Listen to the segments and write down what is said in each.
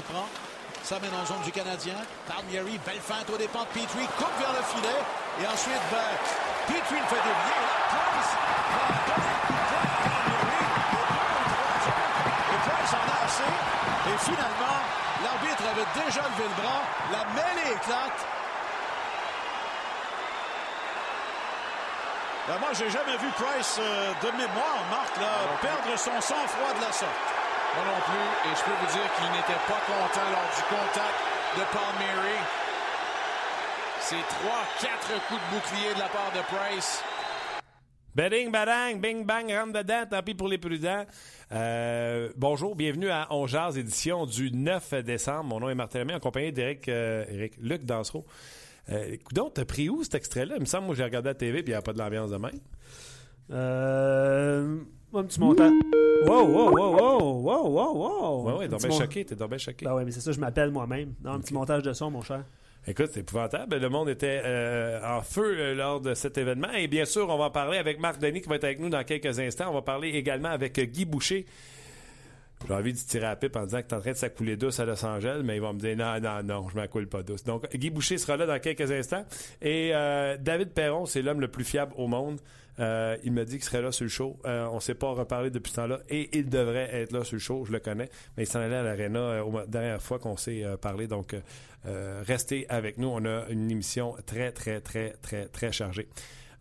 Reprend. Ça mène en zone du Canadien. Palmieri, belle feinte au dépens de Petrie, coupe vers le filet. Et ensuite, ben, Petrie le fait dévier. Palmieri. Et Price en a assez. Et finalement, l'arbitre avait déjà levé le bras. La mêlée éclate. Ben, moi, j'ai jamais vu Price euh, de mémoire, Marc, perdre son sang-froid de la sorte. Moi non plus. Et je peux vous dire qu'il n'était pas content lors du contact de Palmieri. C'est trois, quatre coups de bouclier de la part de Price. Beding, badang, bing, bang, rentre dedans, tant pis pour les prudents. Euh, bonjour, bienvenue à On Jazz, édition du 9 décembre. Mon nom est Martin Lemay, en compagnie d'Éric euh, Luc Dansereau. Euh, donc, t'as pris où cet extrait-là? Il me semble, moi, j'ai regardé la TV, puis il n'y a pas de l'ambiance de même. Euh. Un petit montant. Wow, wow, wow, wow, wow, wow, wow. Ouais, ouais, t'es bien mon- choqué, t'es bien choqué. Ben ouais, mais c'est ça, je m'appelle moi-même. Non, un petit montage de son, mon cher. Écoute, c'est épouvantable. Le monde était euh, en feu euh, lors de cet événement. Et bien sûr, on va en parler avec Marc Denis qui va être avec nous dans quelques instants. On va parler également avec euh, Guy Boucher. J'ai envie de tirer à la pipe en disant que tu es en train de s'accouler douce à Los Angeles, mais il va me dire non, non, non, je m'accoule pas douce. Donc, Guy Boucher sera là dans quelques instants. Et euh, David Perron, c'est l'homme le plus fiable au monde. Euh, il m'a dit qu'il serait là sur le show. Euh, on ne s'est pas reparlé depuis ce temps-là et il devrait être là sur le show. Je le connais, mais il s'en allait à l'aréna euh, au- dernière fois qu'on s'est euh, parlé. Donc, euh, euh, restez avec nous. On a une émission très, très, très, très, très chargée.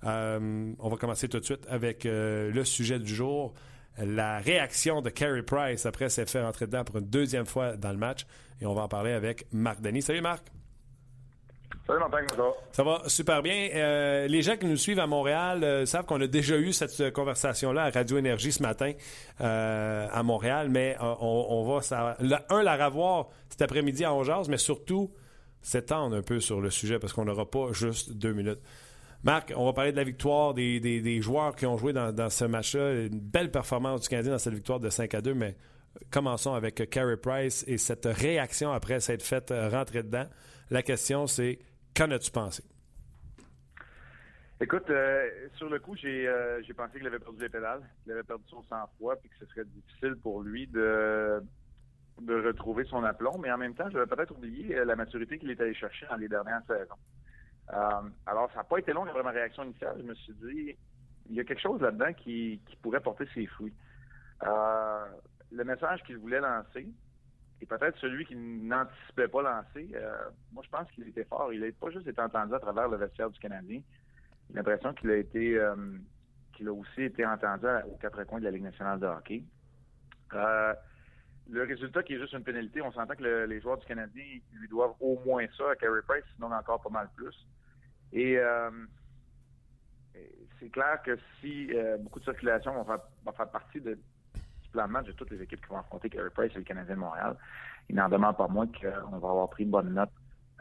Euh, on va commencer tout de suite avec euh, le sujet du jour. La réaction de Carey Price après s'être fait rentrer dedans pour une deuxième fois dans le match. Et on va en parler avec Marc Denis. Salut Marc. Ça va? super bien. Euh, les gens qui nous suivent à Montréal euh, savent qu'on a déjà eu cette euh, conversation-là à Radio Énergie ce matin à Montréal, mais on, va, la- un, la revoir cet après-midi à 11 mais surtout s'étendre un peu sur le sujet parce qu'on n'aura pas juste deux minutes. Marc, on va parler de la victoire des, joueurs qui ont joué dans, ce match-là. Une belle performance du Canadien dans cette victoire de 5 à 2, mais commençons avec Carey Price et cette réaction après s'être fait euh, rentrer dedans. La question, c'est qu'en as-tu pensé? Écoute, euh, sur le coup, j'ai euh, j'ai pensé qu'il avait perdu les pédales, qu'il avait perdu son sang-froid, puis que ce serait difficile pour lui de, de retrouver son aplomb. Mais en même temps, j'avais peut-être oublié euh, la maturité qu'il est allé chercher dans les dernières saisons. Alors, ça n'a pas été long après ma réaction initiale. Je me suis dit, il y a quelque chose là-dedans qui, qui pourrait porter ses fruits. Le message qu'il voulait lancer, et peut-être celui qui n'anticipait pas lancer, euh, moi, je pense qu'il était fort. Il n'a pas juste été entendu à travers le vestiaire du Canadien. J'ai l'impression qu'il a été, euh, qu'il a aussi été entendu aux quatre coins de la Ligue nationale de hockey. Euh, le résultat qui est juste une pénalité, on s'entend que le- les joueurs du Canadien lui doivent au moins ça à Carey Price, sinon encore pas mal plus. Et c'est clair que si beaucoup de circulation vont faire, faire partie de, plan de match de toutes les équipes qui vont affronter Carey Price et le Canadien de Montréal, il n'en demande pas moins qu'on va avoir pris bonne note,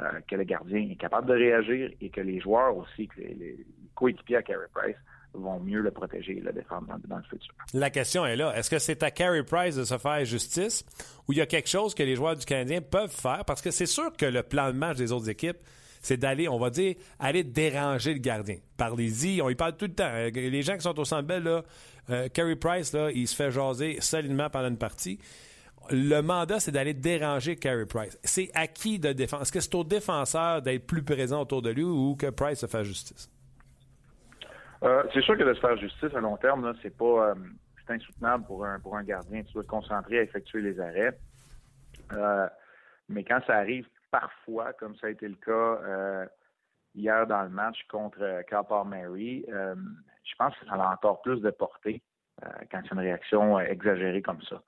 euh, que le gardien est capable de réagir et que les joueurs aussi, que les, les coéquipiers à Carey Price vont mieux le protéger et le défendre dans, dans le futur. La question est là. Est-ce que c'est à Carey Price de se faire justice ou il y a quelque chose que les joueurs du Canadien peuvent faire? Parce que c'est sûr que le plan de match des autres équipes, c'est d'aller, on va dire, aller déranger le gardien. Parlez-y, on y parle tout le temps. Euh, Les gens qui sont au Centre Bell, là, euh, Price, là, il se fait jaser solidement pendant une partie. le mandat, c'est d'aller déranger Carey Price. C'est à qui de défendre? Est-ce que c'est au défenseur d'être plus présent autour de lui ou que Price se fasse justice? Euh, c'est sûr que de se faire justice à long terme, c'est pas insoutenable pour un gardien. Tu dois te concentrer à effectuer les arrêts. Mais quand ça arrive parfois, comme ça a été le cas hier dans le match contre Cal Mary, je pense que ça a encore plus de portée quand c'est une réaction exagérée comme ça.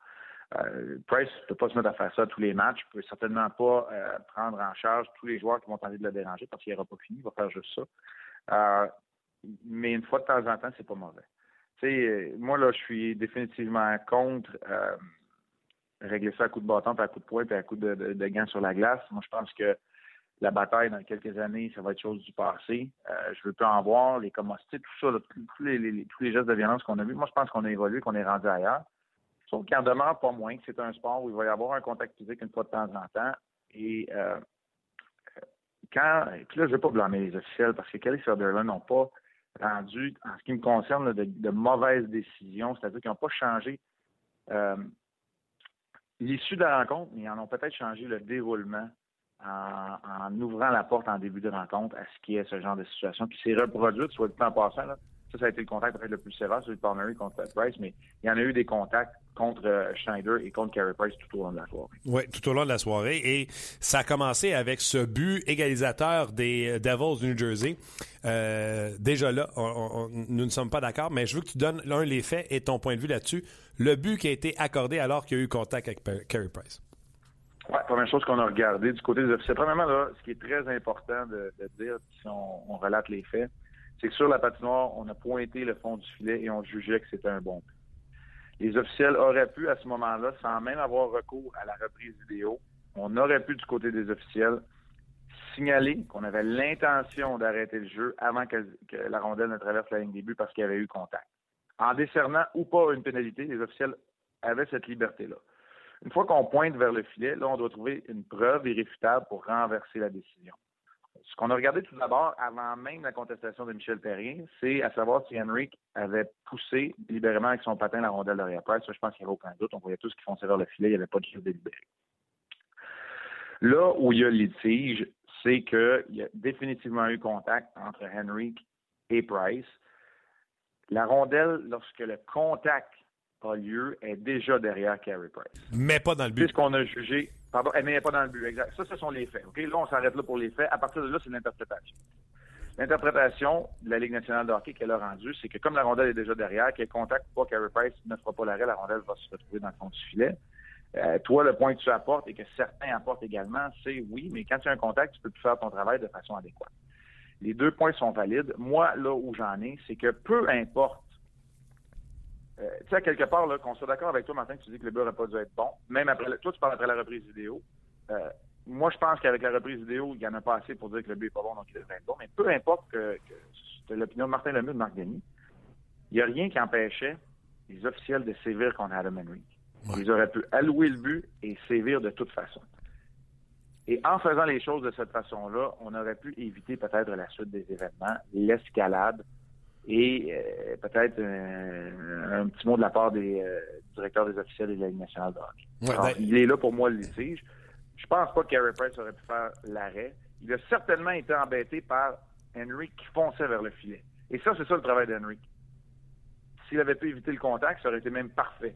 Price ne peut pas se mettre à faire ça tous les matchs. Il ne peut certainement pas prendre en charge tous les joueurs qui vont tenter de le déranger parce qu'il n'aura pas fini. Il va faire juste ça mais une fois de temps en temps, c'est pas mauvais. Sais, euh, moi, là, je suis définitivement contre euh, régler ça à coup de bâton, puis à coup de poing, puis à coup de, de, gants sur la glace. Moi, je pense que la bataille, dans quelques années, ça va être chose du passé. Euh, je veux plus en voir, les commodités, tout ça, tous, les, gestes de violence qu'on a vus. Moi, je pense qu'on a évolué, qu'on est rendu ailleurs. Sauf qu'il en demeure pas moins que c'est un sport où il va y avoir un contact physique une fois de temps en temps. Et quand, puis là, je ne veux pas blâmer les officiels parce que Kelly Sutherland n'ont pas rendu, en ce qui me concerne, de, mauvaises décisions, c'est-à-dire qu'ils n'ont pas changé euh, l'issue de la rencontre, mais ils en ont peut-être changé le déroulement en, ouvrant la porte en début de rencontre à ce qui est ce genre de situation qui s'est reproduite, soit du temps passant, là, ça, ça a été le contact peut-être le plus sévère, celui de Palmieri contre Price, mais il y en a eu des contacts contre euh, Schneider et contre Carey Price tout au long de la soirée. Oui, tout au long de la soirée. Et ça a commencé avec ce but égalisateur des euh, Devils du New Jersey. Euh, déjà là, nous ne sommes pas d'accord, mais je veux que tu donnes l'un les faits et ton point de vue là-dessus. Le but qui a été accordé alors qu'il y a eu contact avec Carey Price. Oui, première chose qu'on a regardé du côté des officiers. Premièrement, là, ce qui est très important de, dire, si on relate les faits, c'est que sur la patinoire, on a pointé le fond du filet et on jugeait que c'était un bon but. Les officiels auraient pu, à ce moment-là, sans même avoir recours à la reprise vidéo, on aurait pu, du côté des officiels, signaler qu'on avait l'intention d'arrêter le jeu avant que, la rondelle ne traverse la ligne des buts parce qu'il y avait eu contact. En décernant ou pas une pénalité, les officiels avaient cette liberté-là. Une fois qu'on pointe vers le filet, là, on doit trouver une preuve irréfutable pour renverser la décision. Ce qu'on a regardé tout d'abord, avant même la contestation de Michel Perrier, c'est à savoir si Henrik avait poussé délibérément avec son patin la rondelle de Price. Ça, je pense qu'il n'y avait aucun doute. On voyait tous qui fonçaient vers le filet. Il n'y avait pas de jeu délibéré. Là où il y a le litige, c'est qu'il y a définitivement eu contact entre Henrik et Price. La rondelle, lorsque le contact a lieu, est déjà derrière Carey Price. Mais pas dans le but. C'est ce qu'on a jugé Pardon, elle n'est pas dans le but, exact. Ça, ce sont les faits. Là, on s'arrête là pour les faits. À partir de là, c'est l'interprétation. L'interprétation de la Ligue nationale de qu'elle a rendue, c'est que comme la rondelle est déjà derrière, qu'elle contacte pas Carey Price ne fera pas l'arrêt, la rondelle va se retrouver dans le fond du filet. Euh, toi, le point que tu apportes et que certains apportent également, c'est oui, mais quand tu as un contact, tu peux plus faire ton travail de façon adéquate. Les deux points sont valides. Moi, là où j'en ai, c'est que peu importe euh, tu sais, quelque part, qu'on soit d'accord avec toi, Martin, que tu dis que le but n'aurait pas dû être bon, même après, toi, tu parles après la reprise vidéo. Euh, moi, je pense qu'avec la reprise vidéo, il n'y en a pas assez pour dire que le but n'est pas bon, donc il devrait être bon. Mais peu importe que, que l'opinion de Martin Lemieux de Marc Denis, il n'y a rien qui empêchait les officiels de sévir contre Adam Henry. Ils auraient pu allouer le but et sévir de toute façon. Et en faisant les choses de cette façon-là, on aurait pu éviter peut-être la suite des événements, l'escalade, et euh, peut-être un, petit mot de la part des euh, directeurs des officiels et de la Ligue nationale de hockey. Ben, il est là pour moi le litige. Je pense pas que Carey Price aurait pu faire l'arrêt. Il a certainement été embêté par Henry qui fonçait vers le filet. Et ça, c'est ça le travail d'Henry. S'il avait pu éviter le contact, ça aurait été même parfait.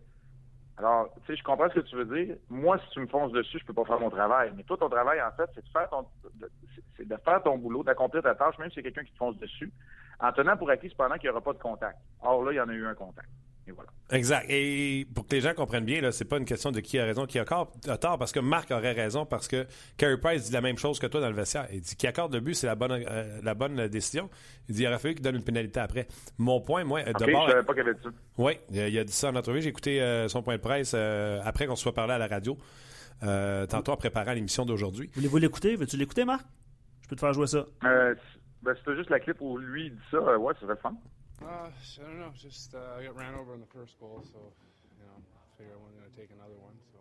Alors, tu sais, je comprends ce que tu veux dire. Moi, si tu me fonces dessus, je peux pas faire mon travail. Mais toi, ton travail, en fait, c'est de faire ton, c'est de faire ton boulot, d'accomplir ta tâche, même si c'est quelqu'un qui te fonce dessus en tenant pour acquis cependant qu'il n'y aura pas de contact. Or là, il y en a eu un contact. Et voilà. Exact. Et pour que les gens comprennent bien, ce n'est pas une question de qui a raison, qui a tort, parce que Marc aurait raison, parce que Carey Price dit la même chose que toi dans le vestiaire. Il dit qu'il accorde le but, c'est la bonne, euh, la bonne décision. Il dit qu'il aurait fallu qu'il donne une pénalité après. Mon point, moi, okay, d'abord. Je savais pas qu'il avait dit ça. Oui, il a dit ça en entrevue. J'ai écouté euh, son point de presse euh, après qu'on se soit parlé à la radio, tantôt en préparant l'émission d'aujourd'hui. Voulez-vous l'écouter? Veux-tu l'écouter, Marc? Je peux te faire jouer ça. Ben, c'était juste la clip où lui dit ça. Euh, ouais, ça serait fun. Uh, I don't know. Just uh, I got ran over in the first goal, so you know, I figure I wasn't going to take another one. So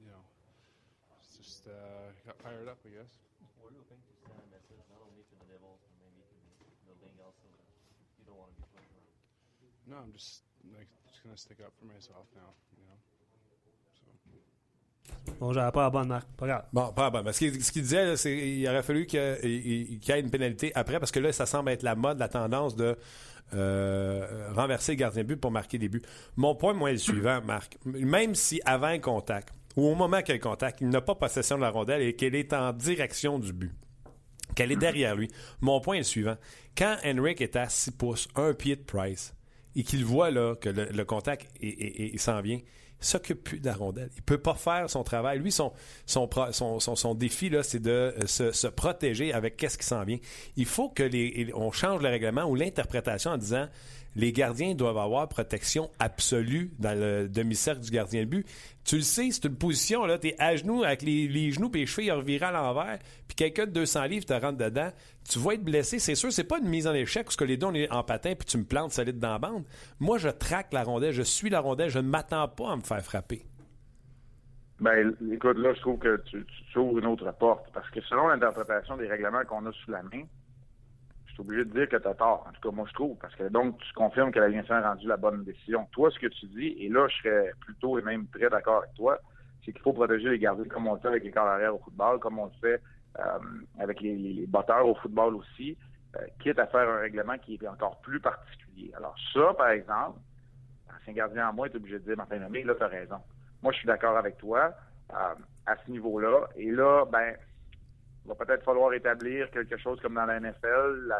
you know, It's just uh, got fired up, I guess. What do you think to send a message not only to the Devils but maybe to the league also you don't want to be pushed around? No, I'm just like just going to stick up for myself now. You know, so Bon, j'avais pas la bonne marque. Pas grave. Bon, pas bon. Ce qu'il ce qu'il disait, là, c'est qu'il aurait fallu qu'il y ait une pénalité après, parce que là, ça semble être la mode, la tendance de euh, renverser le gardien de but pour marquer des buts. Mon point, moi, est le suivant, Marc. Même si avant un contact, ou au moment qu'il y a le contact, il n'a pas possession de la rondelle et qu'elle est en direction du but, qu'elle est derrière lui, mon point est le suivant. Quand Henrik est à 6 pouces, un pied de Price, et qu'il voit là, que le, le contact s'en vient, s'occupe plus de la rondelle. Il peut pas faire son travail. Lui, son, son, défi, là, c'est de euh, se, se, protéger avec qu'est-ce qui s'en vient. Il faut que les, on change le règlement ou l'interprétation en disant les gardiens doivent avoir protection absolue dans le demi-cercle du gardien de but. Tu le sais, c'est une position, là, t'es à genoux avec les, les genoux et les chevilles revirés à l'envers, puis quelqu'un de 200 livres te rentre dedans, tu vas être blessé, c'est sûr, c'est pas une mise en échec parce que les deux, on est en patin puis tu me plantes solide dans la bande. Moi, je traque la rondelle, je suis la rondelle, je ne m'attends pas à me faire frapper. Ben, écoute, là, je trouve que tu, tu ouvres une autre porte parce que selon l'interprétation des règlements qu'on a sous la main, obligé de dire que tu as tort. En tout cas, moi, je trouve. Parce que donc, tu confirmes que la Ligue a rendu la bonne décision. Toi, ce que tu dis, et là, je serais plutôt et même très d'accord avec toi, c'est qu'il faut protéger les gardiens comme on le fait avec les corps arrière au football, comme on le fait euh, avec les, batteurs au football aussi, euh, quitte à faire un règlement qui est encore plus particulier. Alors, ça, par exemple, un gardien en moi est obligé de dire, Martin Lemay, là, tu as raison. Moi, je suis d'accord avec toi euh, à ce niveau-là. Et là, ben, va peut-être falloir établir quelque chose comme dans la NFL,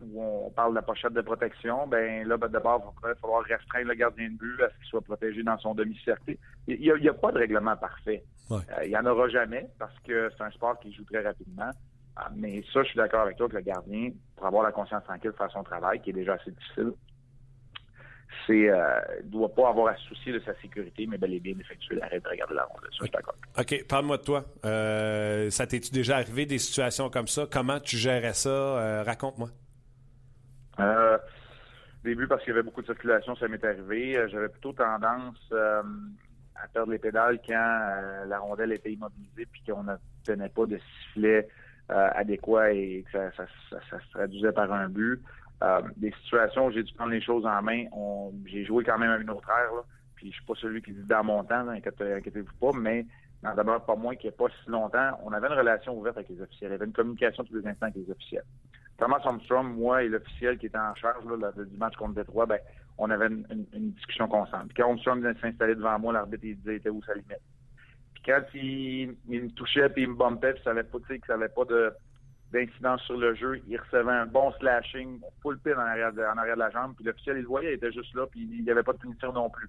où on parle de la pochette de protection. Ben là, ben, d'abord, il va peut-être falloir restreindre le gardien de but à ce qu'il soit protégé dans son demi-cercle. Il n'y a, pas de règlement parfait. Euh, il n'y en aura jamais parce que c'est un sport qui joue très rapidement. Ah, mais ça, je suis d'accord avec toi que le gardien, pour avoir la conscience tranquille de faire son travail, qui est déjà assez difficile, c'est euh, doit pas avoir à se soucier de sa sécurité, mais bel et bien d'effectuer l'arrêt de regarder la rondelle. Ça, je suis d'accord. OK, parle-moi de toi. Euh, ça t'es-tu déjà arrivé des situations comme ça? Comment tu gérais ça? Euh, raconte-moi. Euh, début, parce qu'il y avait beaucoup de circulation, ça m'est arrivé. J'avais plutôt tendance à perdre les pédales quand la rondelle était immobilisée puis qu'on ne tenait pas de sifflet adéquat et que ça, ça, ça, se traduisait par un but. Euh, des situations où j'ai dû prendre les choses en main. j'ai joué quand même à une autre ère, là, puis je suis pas celui qui dit dans mon temps, inquiétez-vous pas, mais d'abord pas moins qu'il n'y a pas si longtemps, on avait une relation ouverte avec les officiels. Il y avait une communication tous les instants avec les officiels. Thomas Armstrong, moi et l'officiel qui était en charge là, du match contre Détroit, ben, on avait une, discussion constante. Puis quand Armstrong s'installait devant moi, l'arbitre il disait était où sa limite? Puis quand il, me touchait puis il me bumpait, puis ça savait pas, ça avait pas de d'incidence sur le jeu. Il recevait un bon slashing, full pin en arrière de, en arrière de la jambe. Puis l'officiel, il le voyait, il était juste là, puis il n'y avait pas de punition non plus.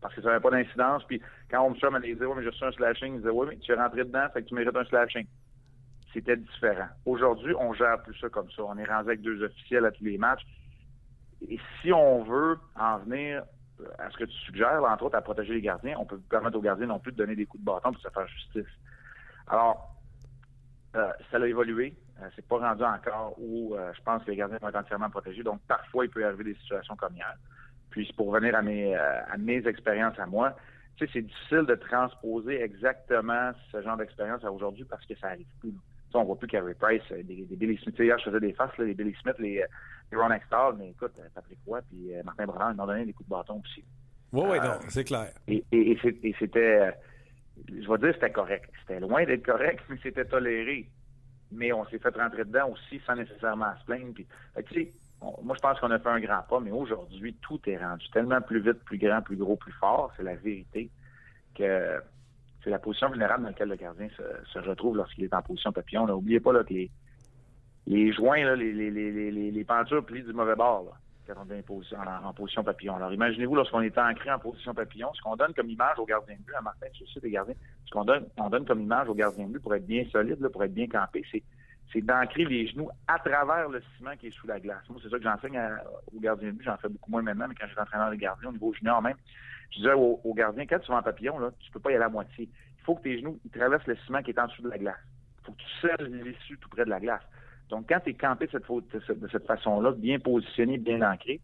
Parce que ça n'avait pas d'incidence. Puis quand on me disait, oui, mais j'ai reçu un slashing, il disait, oui, mais tu es rentré dedans, fait que tu mérites un slashing. C'était différent. Aujourd'hui, on gère plus ça comme ça. On est rendu avec deux officiels à tous les matchs. Et si on veut en venir à ce que tu suggères, entre autres, à protéger les gardiens, on peut permettre aux gardiens non plus de donner des coups de bâton pour se faire justice. Alors, euh, ça a évolué. Euh, c'est pas rendu encore où euh, je pense que les gardiens vont être entièrement protégés. Donc, parfois, il peut arriver des situations comme hier. Puis, pour revenir à mes, à mes expériences à moi, tu sais, c'est difficile de transposer exactement ce genre d'expérience à aujourd'hui parce que ça arrive plus. Tu sais, on voit plus Carey Price, des, des Billy Smith. Hier, je faisais des faces, là, les Billy Smith, les, les Ron Extall, mais écoute, Patrick Roy puis Martin Brand, ils m'ont donné des coups de bâton aussi. Oui, oui, non, c'est clair. Et, et, et c'était, je vais dire, c'était correct. C'était loin d'être correct, mais c'était toléré mais on s'est fait rentrer dedans aussi sans nécessairement se plaindre. Puis, moi, je pense qu'on a fait un grand pas, mais aujourd'hui, tout est rendu tellement plus vite, plus grand, plus gros, plus fort. C'est la vérité que c'est la position vulnérable dans laquelle le gardien se, retrouve lorsqu'il est en position papillon. N'oubliez pas là, que les, joints, les, les, les, les, plient du mauvais bord. Là on est en, position papillon. Alors, imaginez-vous, lorsqu'on est ancré en position papillon, ce qu'on donne comme image au gardien de but, à Martin, sais des gardiens, ce qu'on donne, on donne comme image au gardien de but pour être bien solide, pour être bien campé, c'est, d'ancrer les genoux à travers le ciment qui est sous la glace. Moi, c'est ça que j'enseigne aux gardiens de but. J'en fais beaucoup moins maintenant, mais quand j'étais entraîneur de gardien au niveau junior même, je disais aux, gardiens, quand tu vas en papillon, là, tu peux pas y aller à moitié. Il faut que tes genoux traversent le ciment qui est en dessous de la glace. Il faut que tu selles l'issue tout près de la glace. Donc, quand tu es campé de cette, de façon-là, bien positionné, bien ancré,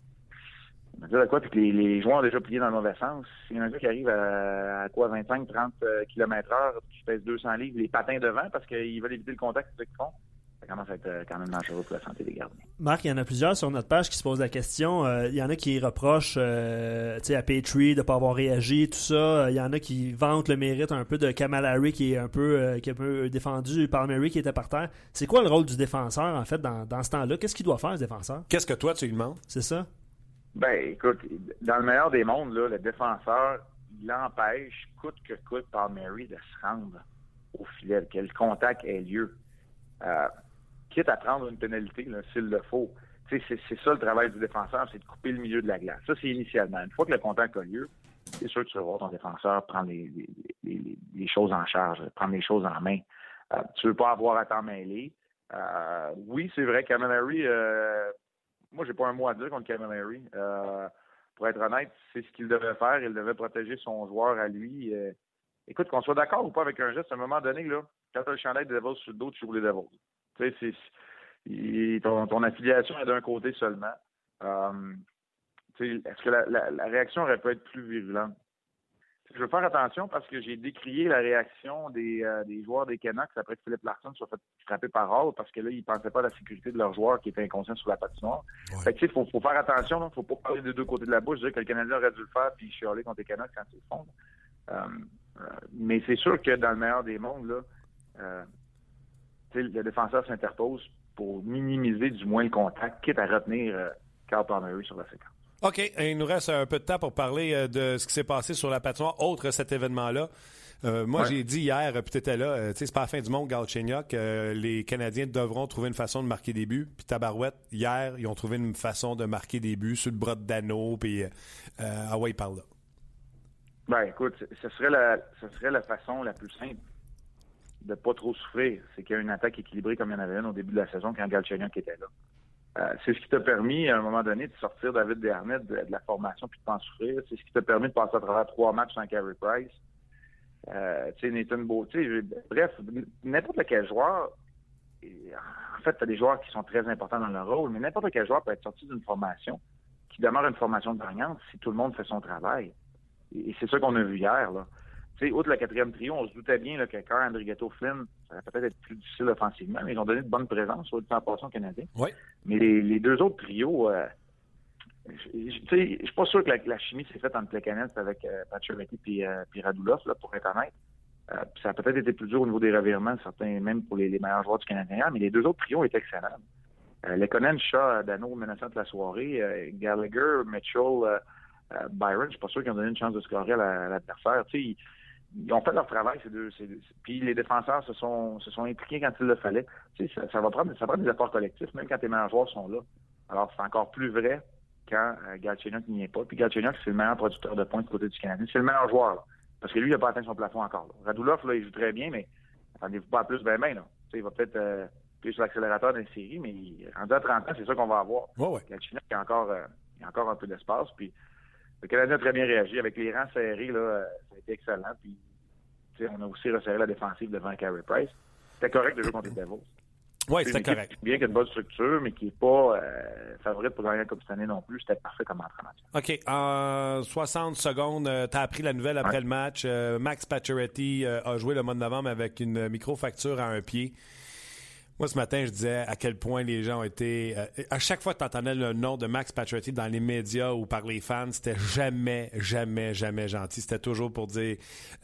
dire quoi, puis que les, joueurs ont déjà plié dans le mauvais sens. S'il y en a un qui arrive à, quoi, 25, 30 km heure, qui pèse 200 livres, les patins devant parce qu'ils veulent éviter le contact, ce qu'ils font. Ça commence à être euh, quand même dangereux pour la santé des gardiens. Marc, il y en a plusieurs sur notre page qui se posent la question. Euh, il y en a qui reprochent euh, à Petrie de ne pas avoir réagi, tout ça. Il y en a qui vantent le mérite un peu de Kamal Harry qui est un peu, qui est un peu défendu par Mary qui était par terre. C'est quoi le rôle du défenseur, en fait, dans, dans ce temps-là? Qu'est-ce qu'il doit faire, ce défenseur? Qu'est-ce que toi, tu lui demandes? C'est ça? Ben, écoute, dans le meilleur des mondes, là, le défenseur, il empêche, coûte que coûte, par Mary de se rendre au filet, que le contact ait lieu. Euh, quitte à prendre une pénalité s'il le faut. C'est, ça le travail du défenseur, c'est de couper le milieu de la glace. Ça, c'est initialement. Une fois que le contact a lieu, c'est sûr que tu vas voir ton défenseur prendre les, choses en charge, prendre les choses en main. Euh, tu veux pas avoir à t'en mêler. Euh, oui, c'est vrai, Cameron euh, moi, j'ai pas un mot à dire contre Cameron Euh, pour être honnête, c'est ce qu'il devait faire. Il devait protéger son joueur à lui. Écoute, qu'on soit d'accord ou pas avec un geste, à un moment donné, là, quand tu as le chandail de Devils sur le dos, tu joues les Devils. Tu sais, ton, ton, affiliation est d'un côté seulement. Euh, Est-ce que la, la, réaction aurait pu être plus virulente? Je veux faire attention parce que j'ai décrié la réaction des, euh, des joueurs des Canucks après que Philippe Larson soit fait frapper par Hall parce que là, ils ne pensaient pas à la sécurité de leurs joueurs qui étaient inconscients sur la patinoire. Fait que, il faut, faut, faire attention, il ne faut pas parler des deux côtés de la bouche, dire que le Canadien aurait dû le faire puis chialer contre les Canucks quand ils le font. Euh, euh, mais c'est sûr que dans le meilleur des mondes, là, le défenseur s'interpose pour minimiser du moins le contact, quitte à retenir euh, Carl Palmieri sur la séquence. OK. Il nous reste un peu de temps pour parler euh, de ce qui s'est passé sur la patinoire, autre cet événement-là. Euh, moi, j'ai dit hier, puis tu étais là, tu sais, c'est pas la fin du monde, Galchenyuk. les Canadiens devront trouver une façon de marquer des buts. Puis Tabarouette, hier, ils ont trouvé une façon de marquer des buts sur le bras de Dano, puis ah ouais, il parle là. Ben, écoute, ce serait la, ce serait la façon la plus simple de pas trop souffrir, c'est qu'il y a une attaque équilibrée comme il y en avait une au début de la saison quand qui était là. Euh, c'est ce qui t'a permis, à un moment donné, de sortir David Desharnais de, la formation puis de pas en souffrir. C'est ce qui t'a permis de passer à travers trois matchs sans Carey Price. Euh, tu sais, Nathan Beau, bref, n'importe quel joueur, en fait, tu as des joueurs qui sont très importants dans leur rôle, mais n'importe quel joueur peut être sorti d'une formation qui demeure une formation gagnante si tout le monde fait son travail. Et, c'est ça qu'on a vu hier, là sais, outre le quatrième trio, on se doutait bien là, que Carr, Andrigetto, Flynn, ça va peut-être être plus difficile offensivement, mais ils ont donné de bonnes présences sur le temps passé canadien. Oui. Mais les, deux autres trios, euh, je suis pas sûr que la, chimie s'est faite entre Plekanec avec euh, et euh, Radulov, là, pour être honnête. Euh, ça a peut-être été plus dur au niveau des revirements, certains même pour les, meilleurs joueurs du Canadien, mais les deux autres trios étaient excellents. Euh, Lekonen, Shaw, Dano menaçant de la soirée, Gallagher, Mitchell, Byron, je suis pas sûr qu'ils ont donné une chance de scorer à l'adversaire. Tu sais, ils ont fait leur travail, ces deux. puis les défenseurs se sont, se sont impliqués quand il le fallait. Tu sais, ça, va prendre, ça prend des efforts collectifs, même quand tes meilleurs joueurs sont là. Alors, c'est encore plus vrai quand euh, n'y est pas. Puis Galchenyuk, c'est le meilleur producteur de points du côté du Canadien. C'est le meilleur joueur, Parce que lui, il n'a pas atteint son plafond encore. Là. Radulov, là, il joue très bien, mais attendez-vous pas à plus ben ben, là. Tu sais, il va peut-être euh, sur l'accélérateur d'une série, mais rendu à 30 ans, c'est ça qu'on va avoir. Ouais, ouais. il a encore, euh, il a encore un peu d'espace. Puis le Canadien a très bien réagi. Avec les rangs serrés, là, euh, ça a été excellent. Puis, on a aussi resserré la défensive devant Carey Price. C'était correct de jouer contre les Devils. Oui, c'était correct. Bien qu'il y ait une bonne structure, mais qui n'est pas euh, favorite pour gagner la Coupe année non plus. C'était parfait comme entraînement. OK. En 60 secondes, euh, tu as appris la nouvelle après le match. Max Pacioretty a joué le mois de novembre avec une micro-facture à un pied. Moi, ce matin, je disais à quel point les gens ont été. Euh, à chaque fois que tu entendais le nom de Max Pacioretty dans les médias ou par les fans, c'était jamais, jamais, jamais gentil. C'était toujours pour dire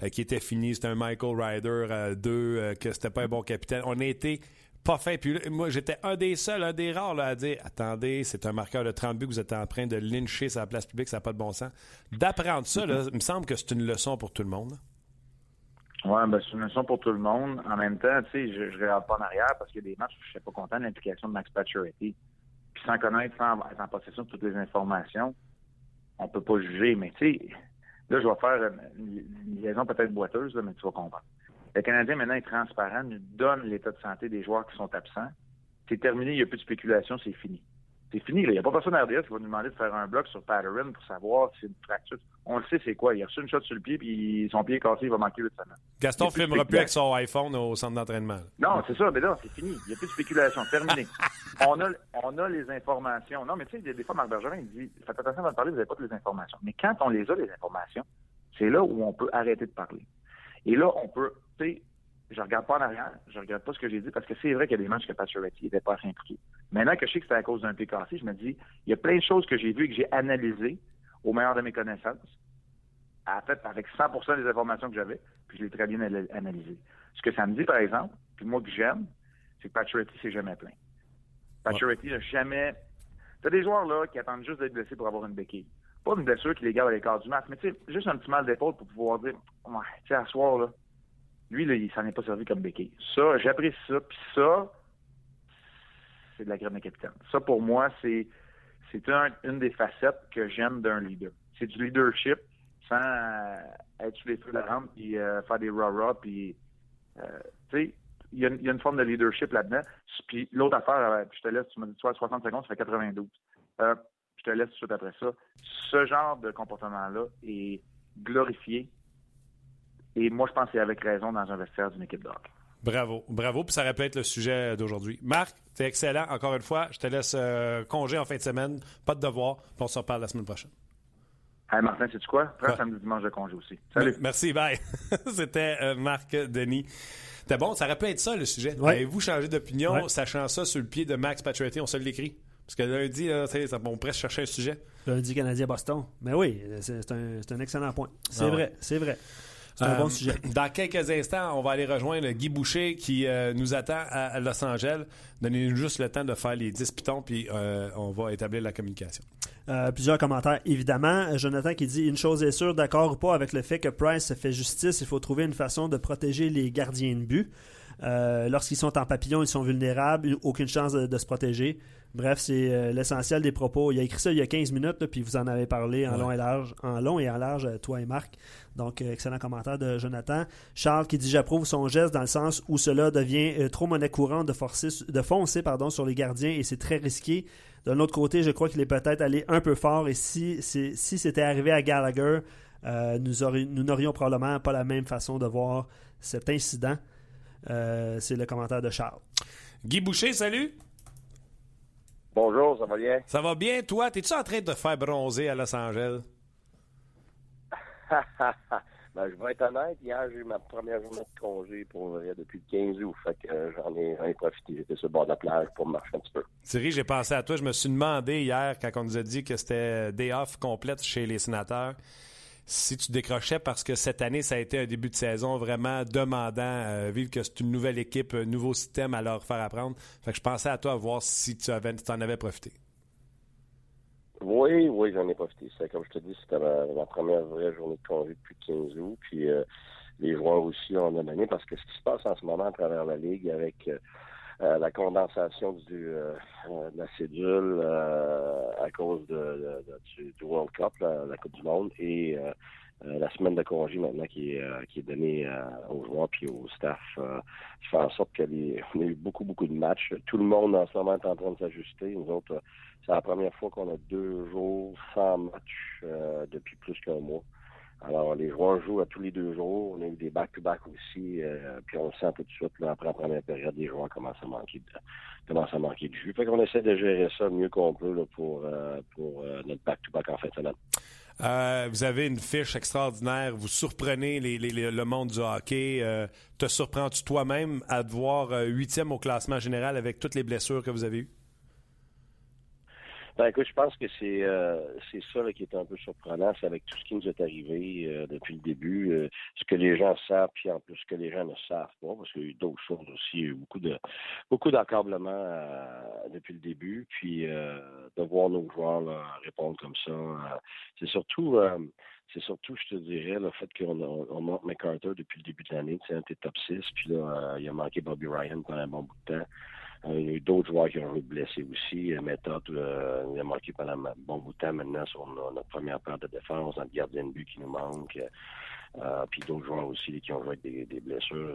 euh, qu'il était fini, c'était un Michael Ryder 2, euh, que c'était pas un bon capitaine. On a été pas fait. Puis moi, j'étais un des seuls, un des rares à dire attendez, c'est un marqueur de 30 buts que vous êtes en train de lyncher sur la place publique, ça n'a pas de bon sens. D'apprendre ça, là, il me semble que c'est une leçon pour tout le monde. Oui, ben, c'est une leçon pour tout le monde. En même temps, tu sais, je, ne regarde pas en arrière parce qu'il y a des matchs où je suis pas content de l'implication de Max Pacioretty. Puis sans connaître, sans être en possession de toutes les informations, on peut pas juger. Mais tu sais, là, je vais faire une, liaison peut-être boiteuse, mais tu vas comprendre. Le Canadien, maintenant, est transparent, nous donne l'état de santé des joueurs qui sont absents. C'est terminé, il n'y a plus de spéculation, c'est fini c'est fini. Il n'y a pas personne à RDS qui va nous demander de faire un bloc sur Patterson pour savoir si c'est une fracture. On le sait, c'est quoi. Il a reçu une shot sur le pied, puis son pied est cassé, il va manquer de semaine. Gaston ne filmera plus avec son iPhone au centre d'entraînement. Non, c'est ça, mais là, c'est fini. Il n'y a plus de spéculation. Terminé. on, a, on a les informations. Non, mais tu sais, des fois, Marc Bergerin, il dit Faites attention à parler, vous n'avez pas toutes les informations. Mais quand on les a, les informations, c'est là où on peut arrêter de parler. Et là, on peut, tu sais, je regarde pas en arrière, je regarde pas ce que j'ai dit parce que c'est vrai qu'il y a des matchs que Pacioretty n'était pas impliqué. Maintenant que je sais que c'était à cause d'un pied cassé, je me dis, il y a plein de choses que j'ai vues et que j'ai analysées au meilleur de mes connaissances, en fait, avec 100% des informations que j'avais, puis je l'ai très bien analysé. Ce que ça me dit, par exemple, puis moi que j'aime, c'est que Pacioretty s'est jamais plein. Pacioretty n'a jamais... T'as des joueurs là qui attendent juste d'être blessés pour avoir une béquille. Pas une blessure qui les garde à l'écart du match, mais tu sais, juste un petit mal d'épaule pour pouvoir dire, ouais, tu sais, à soir, là, lui, là, il s'en est pas servi comme béquille. Ça, j'apprécie ça. Puis ça, c'est de la graine de capitaine. Ça, pour moi, c'est c'est une des facettes que j'aime d'un leader. C'est du leadership sans euh, être sous les feux de la rampe puis euh, faire des rah-rah puis euh, tu sais il y, a une forme de leadership là-dedans. Puis l'autre affaire, je te laisse, tu m'as dit, 60 secondes, ça fait 92. je te laisse tout de suite après ça. Ce genre de comportement-là est glorifié et moi, je pense que c'est avec raison dans un vestiaire d'une équipe de hockey. Bravo, bravo. Puis ça répète le sujet d'aujourd'hui. Marc, c'est excellent. Encore une fois, je te laisse euh, congé en fin de semaine. Pas de devoir. Puis on se reparle la semaine prochaine. Hey Martin, sais-tu quoi? Prends samedi dimanche de congé aussi. Salut. Merci, bye. C'était euh, Marc Denis. C'était bon, ça aurait pu être ça le sujet. Avez-vous changé d'opinion, sachant ça sur le pied de Max Pacioretty? On se l'écrit. Parce que lundi, là, on pourrait chercher un sujet. Lundi Canadien-Boston. Mais oui, c'est un, un, excellent point. C'est ah vrai, c'est vrai. C'est un bon euh, sujet. Dans quelques instants, on va aller rejoindre Guy Boucher qui euh, nous attend à Los Angeles. Donnez-nous juste le temps de faire les 10 pitons, puis euh, on va établir la communication. plusieurs commentaires, évidemment. Jonathan qui dit Une chose est sûre, d'accord ou pas avec le fait que Price fait justice, il faut trouver une façon de protéger les gardiens de but. Lorsqu'ils sont en papillon, ils sont vulnérables, aucune chance de se protéger. Bref, c'est euh, l'essentiel des propos. Il a écrit ça il y a 15 minutes, puis vous en avez parlé en long et large, en long et en large, euh, toi et Marc. Donc, euh, excellent commentaire de Jonathan. Charles qui dit J'approuve son geste dans le sens où cela devient trop monnaie courante de, forcer, de foncer pardon, sur les gardiens et c'est très risqué. D'un autre côté, je crois qu'il est peut-être allé un peu fort et si, si, c'était arrivé à Gallagher, nous n'aurions probablement pas la même façon de voir cet incident. C'est le commentaire de Charles. Guy Boucher, salut. Bonjour, ça va bien? Ça va bien, toi? T'es-tu en train de te faire bronzer à Los Angeles? ben, je vais être honnête, hier, j'ai eu ma première journée de congé pour vrai depuis le 15 août. Fait que euh, j'en ai, profité. J'étais sur le bord de la plage pour marcher un petit peu. Thierry, j'ai pensé à toi. Je me suis demandé hier, quand on nous a dit que c'était day off complète chez les sénateurs, si tu décrochais parce que cette année, ça a été un début de saison vraiment demandant, euh, vu que c'est une nouvelle équipe, un nouveau système à leur faire apprendre. Fait que je pensais à toi voir si tu avais, en avais profité. Oui, oui, j'en ai profité. comme je te dis, c'était ma, première vraie journée de congé depuis 15 août. Puis euh, les joueurs aussi en ont donné parce que ce qui se passe en ce moment à travers la Ligue avec euh, euh, la condensation du, euh, de la cédule euh, à cause de, du, World Cup, la, Coupe du Monde, et la semaine de congé maintenant qui est, qui est donnée aux joueurs puis au staff, qui fait en sorte qu'on a eu beaucoup, beaucoup de matchs. Tout le monde en ce moment est en train de s'ajuster. Nous autres, c'est la première fois qu'on a deux jours sans match depuis plus qu'un mois. Alors, les joueurs jouent à tous les deux jours. On a eu des back-to-back aussi. Euh, puis on le sent tout de suite, après la première période, les joueurs commencent à manquer de, commencent à manquer de jus. Fait qu'on essaie de gérer ça mieux qu'on peut pour, euh, pour euh, notre back-to-back en fin de semaine. vous avez une fiche extraordinaire. Vous surprenez les, le monde du hockey. te surprends-tu toi-même à te voir huitième au classement général avec toutes les blessures que vous avez eues? Ben, écoute, je pense que c'est euh, c'est ça qui est un peu surprenant, c'est avec tout ce qui nous est arrivé euh, depuis le début, euh, ce que les gens savent, puis en plus ce que les gens ne savent pas, parce qu'il y a eu d'autres choses aussi, il y a eu beaucoup de beaucoup d'accablement depuis le début, puis de voir nos joueurs répondre comme ça, c'est surtout c'est surtout, je te dirais, le fait qu'on on manque McCarter depuis le début de l'année, c'est un top 6, puis là, il a manqué Bobby Ryan pendant un bon bout de temps. Euh, il y a eu d'autres joueurs qui ont été blessés aussi. Euh, Méthode, euh, il a manqué pendant un bon bout de temps maintenant sur notre première paire de défense, notre gardien de but qui nous manque. puis d'autres joueurs aussi qui ont joué avec des, blessures.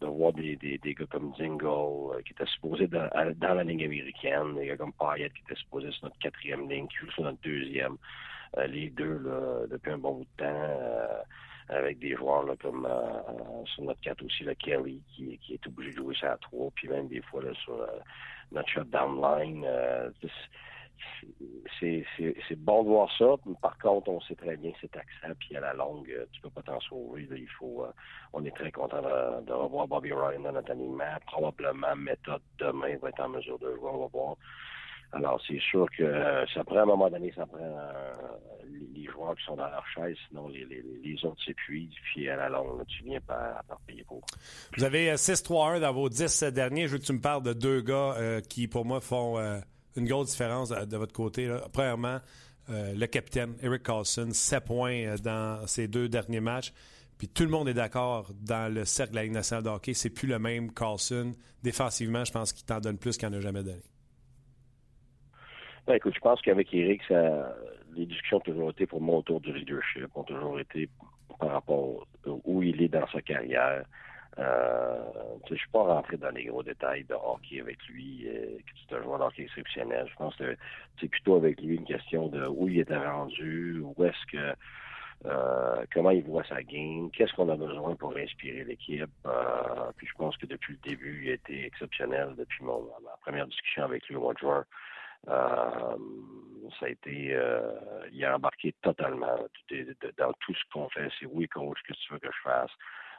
de voir des, des, des, gars comme Zingo qui étaient supposés dans, dans, la ligne américaine, des gars comme Payet qui étaient supposés sur notre quatrième ligne, qui jouent sur notre deuxième. les deux, là, depuis un bon bout de temps avec des joueurs là, comme euh, sur notre 4 aussi, le Kelly, qui, qui est obligé de jouer ça à 3, puis même des fois là, sur euh, notre shutdown line. Euh, c'est bon de voir ça. Par contre, on sait très bien que c'est taxant, puis à la longue, tu peux pas t'en sauver. il faut, on est très content de, revoir Bobby Ryan dans notre alignement. Probablement, méthode demain va être en mesure de jouer. On va voir. Alors, c'est sûr que euh, ça prend à un moment donné, ça prend euh, les, joueurs qui sont dans leur chaise, sinon les, autres s'épuisent, puis à la longue, tu viens par, par payer pour. Vous avez 6-3-1 euh, dans vos 10 derniers. Je veux que tu me parles de deux gars qui, pour moi, font une grosse différence de, votre côté. Premièrement, le capitaine, Eric Carlson, 7 points dans ses deux derniers matchs. Puis tout le monde est d'accord dans le cercle de la Ligue nationale de. C'est plus le même Carlson. Défensivement, je pense qu'il t'en donne plus qu'il n'en a jamais donné. Ben, écoute, je pense qu'avec Eric, ça, les discussions ont toujours été pour moi autour du leadership, ont toujours été par rapport où il est dans sa carrière. Euh, je ne suis pas rentré dans les gros détails de hockey avec lui, euh, que c'est un joueur de hockey exceptionnel. Je pense que c'est plutôt avec lui une question de où il était rendu, où est-ce que euh, comment il voit sa game, qu'est-ce qu'on a besoin pour inspirer l'équipe. Euh, puis je pense que depuis le début, il a été exceptionnel depuis mon, ma première discussion avec lui au mois de juin. Euh, ça a été, euh, il a embarqué totalement dans tout ce qu'on fait. C'est oui, coach, qu'est-ce que tu veux que je fasse?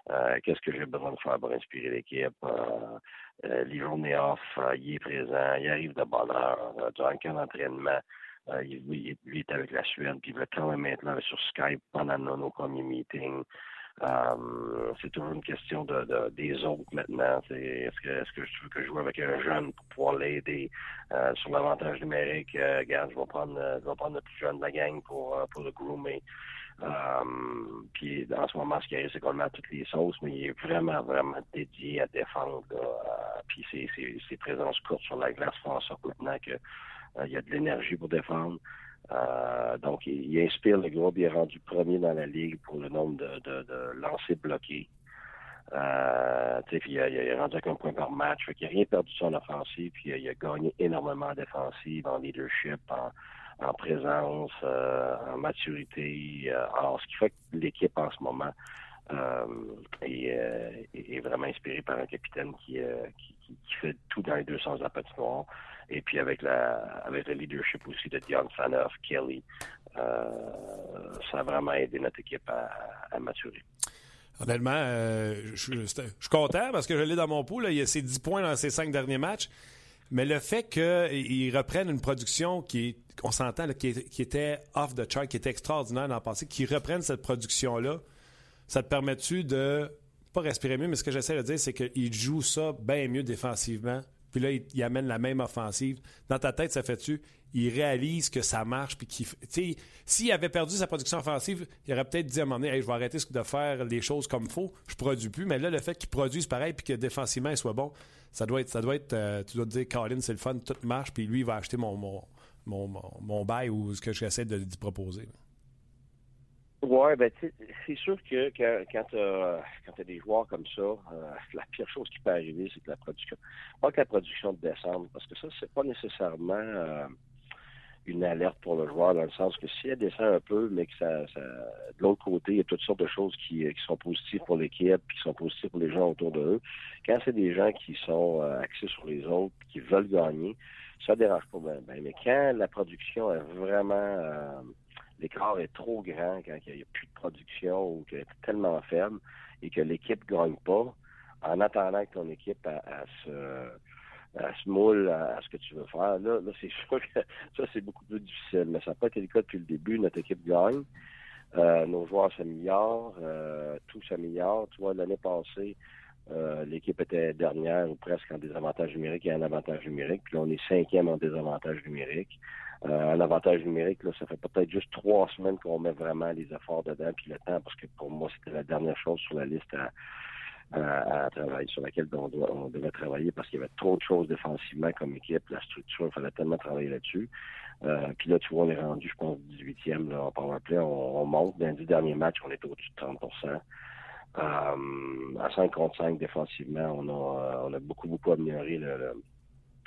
Euh, qu'est-ce que j'ai besoin de faire pour inspirer l'équipe? les journées off, il est présent, il arrive de bonne heure, durant le camp d'entraînement. il, lui, est avec la Suède, puis il veut même maintenant sur Skype pendant nos, nos premiers meetings. Euh, c'est toujours une question de, des autres maintenant. Est-ce que, est-ce que je veux que je joue avec un jeune pour pouvoir l'aider euh, sur l'avantage numérique? Euh, je vais prendre, je vais prendre le plus jeune de la gang pour, pour le groomer. puis en ce moment, ce qui arrive, c'est qu'on le met à toutes les sauces, mais il est vraiment, vraiment dédié à défendre. puis ses, ses, ses, présences courtes sur la glace font en sorte maintenant qu'il y a de l'énergie pour défendre. Euh, donc, il, inspire le groupe. Il est rendu premier dans la ligue pour le nombre de, lancers bloqués. Euh, puis il, il est rendu avec un point par match. Qu'il n'a rien perdu son offensive. Puis il a, gagné énormément en défensive, en leadership, en, en présence, euh, en maturité. Alors, ce qui fait que l'équipe en ce moment est, vraiment inspirée par un capitaine qui, qui, qui, fait tout dans les deux sens de la patinoire. Et puis avec la avec le leadership aussi de Dion Fanoff, Kelly, euh, ça a vraiment aidé notre équipe à, maturer. Honnêtement, euh, je, suis content parce que je l'ai dans mon pool. Il y a ses 10 points dans ses cinq derniers matchs. Mais le fait qu'ils reprennent une production qui, on s'entend, qui, qui, était off the chart, qui était extraordinaire dans le passé, qu'ils reprennent cette production-là, ça te permet-tu de pas respirer mieux, mais ce que j'essaie de dire, c'est qu'ils jouent ça bien mieux défensivement puis là, il, amène la même offensive. Dans ta tête, ça fait-tu? Il réalise que ça marche, puis s'il avait perdu sa production offensive, il aurait peut-être dit à un moment donné, hey, je vais arrêter de faire les choses comme il faut, je produis plus. Mais là, le fait qu'il produise pareil, puis que défensivement, il soit bon, ça doit être. Ça doit être euh, tu dois te dire, Colin, c'est le fun, tout marche, puis lui, il va acheter mon, mon, mon, mon, bail ou ce que j'essaie de lui proposer. Ouais, ben c'est sûr que quand, quand tu as, des joueurs comme ça, euh, la pire chose qui peut arriver, c'est que la production, pas que la production descende, parce que ça, c'est pas nécessairement euh, une alerte pour le joueur, dans le sens que si elle descend un peu, mais que ça, ça de l'autre côté, il y a toutes sortes de choses qui, qui sont positives pour l'équipe, qui sont positives pour les gens autour de eux. Quand c'est des gens qui sont euh, axés sur les autres, qui veulent gagner, ça dérange pas bien. Mais quand la production est vraiment l'écart est trop grand quand il n'y a plus de production ou qu'elle est tellement faible et que l'équipe ne gagne pas, en attendant que ton équipe se moule à, ce que tu veux faire. Là, là c'est sûr que ça, c'est beaucoup plus difficile. Mais ça n'a pas été le cas depuis le début. Notre équipe gagne. Euh, nos joueurs s'améliorent. Euh, tout s'améliore. Tu vois, l'année passée, euh, l'équipe était dernière ou presque en désavantage numérique et en avantage numérique. Puis là, on est cinquième en désavantage numérique. Euh, un avantage numérique, là, ça fait peut-être juste trois semaines qu'on met vraiment les efforts dedans, puis le temps, parce que pour moi, c'était la dernière chose sur la liste à, travailler, sur laquelle on, devait travailler, parce qu'il y avait trop de choses défensivement comme équipe, la structure, il fallait tellement travailler là-dessus. Euh, puis là, tu vois, on est rendu, je pense, 18e là, en powerplay. On, on monte. Dans les dix derniers matchs, on est au-dessus de 30 euh, À 5 contre 5 défensivement, on a, on a beaucoup, beaucoup amélioré le, le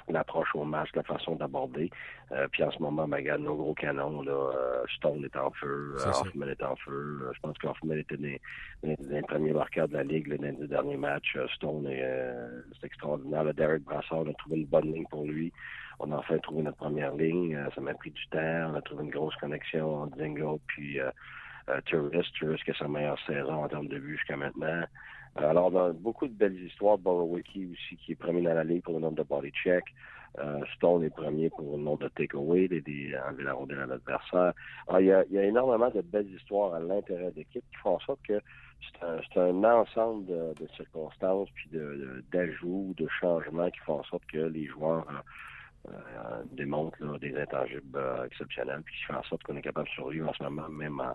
l'approche au match, la façon d'aborder. Euh, puis en ce moment, ben, regarde, nos gros canons, là, euh, Stone est en feu, euh, Hoffman est en feu. je pense qu'Hoffman était dans les premiers marqueurs de la Ligue là, dans les derniers matchs. Stone, est, c'est extraordinaire. Derek Brassard a trouvé une bonne ligne pour lui. on a enfin trouvé notre première ligne. ça m'a pris du temps. On a trouvé une grosse connexion entre Dingo puis Tourist. Tourist qui a sa meilleure saison en termes de vue jusqu'à maintenant. alors, on a beaucoup de belles histoires. Borowicki aussi, qui est premier dans la ligue pour le nombre de body check. Euh, Stone est premier pour le nombre de takeaway, des enlever la rondelle à l'adversaire. Il y, a, il y a énormément de belles histoires à l'intérieur d'équipe qui font en sorte que c'est un, ensemble de, de circonstances puis d'ajouts, de, de, changements qui font en sorte que les joueurs euh, euh démontrent des intangibles euh, exceptionnels puis qui font en sorte qu'on est capable de survivre en ce moment, même en,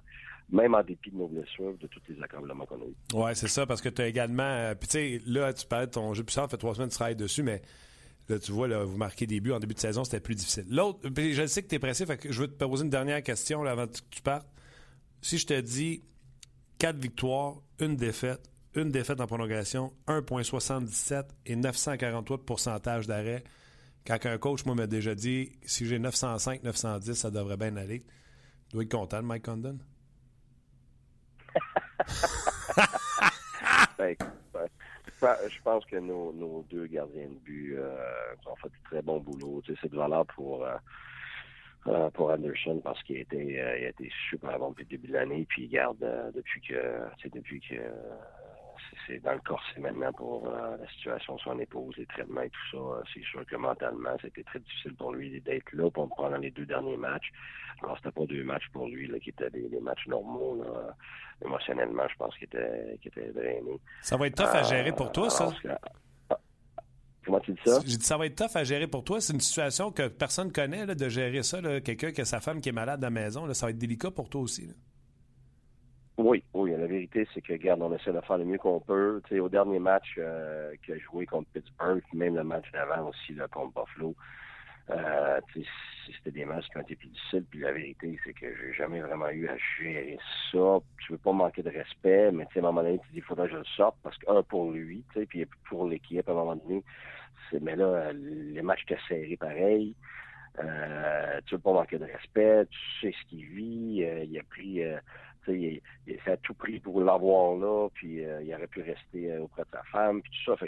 même en dépit de nos blessures, de tous les accablements qu'on a eu. Oui, c'est ça, parce que tu as également. Euh, puis, tu sais, là, tu parlais de ton jeu puissant, ça fait trois semaines que tu travailles dessus, mais Là, tu vois, là, vous marquez des buts en début de saison, c'était plus difficile. L'autre, je sais que tu es pressé, je veux te poser une dernière question là, avant que tu partes. Si je te dis quatre victoires, une défaite, une défaite en prolongation, 1,77 et 943 de pourcentage d'arrêt, quand un coach, moi, m'a déjà dit si j'ai 905, 910, ça devrait bien aller. Tu dois être content Mike Condon? Ben, je pense que nos, deux gardiens de but euh, ont fait du très bon boulot. C'est de valeur pour euh, euh, pour Anderson parce qu'il a été, a été super bon depuis le début de l'année. Puis il garde depuis que depuis que c'est dans le corset maintenant pour la situation de son épouse, les traitements et tout ça. C'est sûr que mentalement, c'était très difficile pour lui d'être là pour pendant les deux derniers matchs. Alors, c'était pas deux matchs pour lui là, qui étaient des, matchs normaux. Là. Émotionnellement, je pense qu'il était, qu'il était drainé. Ça va être tough à gérer pour toi, ça? Ah, comment tu dis ça? J'ai dit ça va être tough à gérer pour toi. C'est une situation que personne connaît là, de gérer ça. Quelqu'un qui a sa femme qui est malade à la maison, là, ça va être délicat pour toi aussi. Oui, oui. La vérité, c'est que, regarde, on essaie de faire le mieux qu'on peut. Tu sais, au dernier match euh, qu'il a joué contre Pittsburgh, même le match d'avant aussi là, contre Buffalo, euh, c'était des matchs qui ont été plus difficiles. Puis la vérité, c'est que j'ai jamais vraiment eu à gérer ça. Tu veux pas manquer de respect, mais à un moment donné, tu dis, il faudrait que je le sorte parce qu'un pour lui, puis pour l'équipe, à un moment donné, c'est, mais là, les matchs étaient serrés pareil. Euh, tu veux pas manquer de respect, tu sais ce qu'il vit. Euh, il a pris, euh, il, il tout pris pour l'avoir là, puis euh, il aurait pu rester euh, auprès de sa femme, puis tout ça.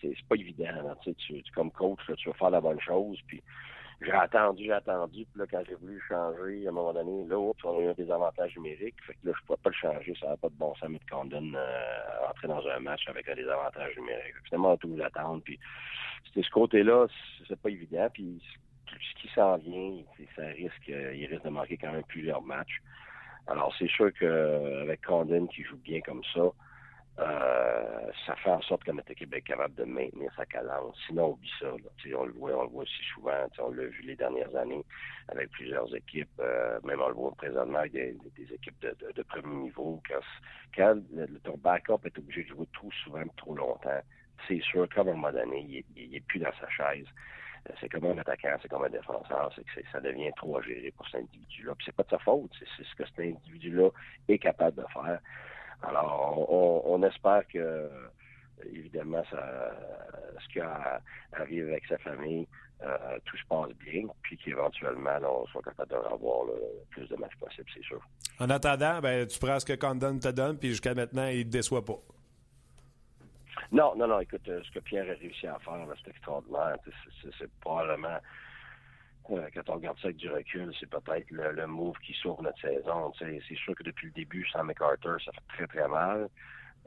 C'est pas évident. Tu, comme coach, tu veux faire la bonne chose, puis j'ai attendu, j'ai attendu, puis là, quand j'ai voulu changer, à un moment donné, là, oups, on a eu des avantages numériques, fait que là, je pas le changer, ça n'a pas de bon sens, mais qu'on donne euh, entrer dans un match avec des avantages numériques. Finalement, tout attendre, puis c'était ce côté-là, c'est pas évident, puis ce qui s'en vient, ça risque, il risque de manquer quand même plusieurs matchs. Alors, c'est sûr qu'avec Condon qui joue bien comme ça, euh, ça fait en sorte que notre équipe est capable de maintenir sa cadence. Sinon, on oublie ça. On le voit, on le voit aussi souvent. On l'a vu les dernières années avec plusieurs équipes. Euh, même on le voit présentement avec des, équipes de, premier niveau. Quand, le, ton backup est obligé de jouer trop souvent, trop longtemps, c'est sûr qu'à un moment donné, il n'est plus dans sa chaise. C'est comme un attaquant, c'est comme un défenseur, c'est que ça devient trop à gérer pour cet individu-là. Puis c'est pas de sa faute, c'est ce que cet individu-là est capable de faire. Alors, on, espère que, évidemment, ça, ce qui arrive avec sa famille, euh, tout se passe bien, puis qu'éventuellement, on soit capable de avoir le plus de matchs possible, c'est sûr. En attendant, ben, tu prends ce que Condon te donne, puis jusqu'à maintenant, il ne te déçoit pas. Non, non, non. Écoute, euh, ce que Pierre a réussi à faire, c'est extraordinaire. C'est probablement, euh, quand on regarde ça avec du recul, c'est peut-être le, move qui sauve notre saison. C'est sûr que depuis le début, sans MacArthur, ça fait très, très mal.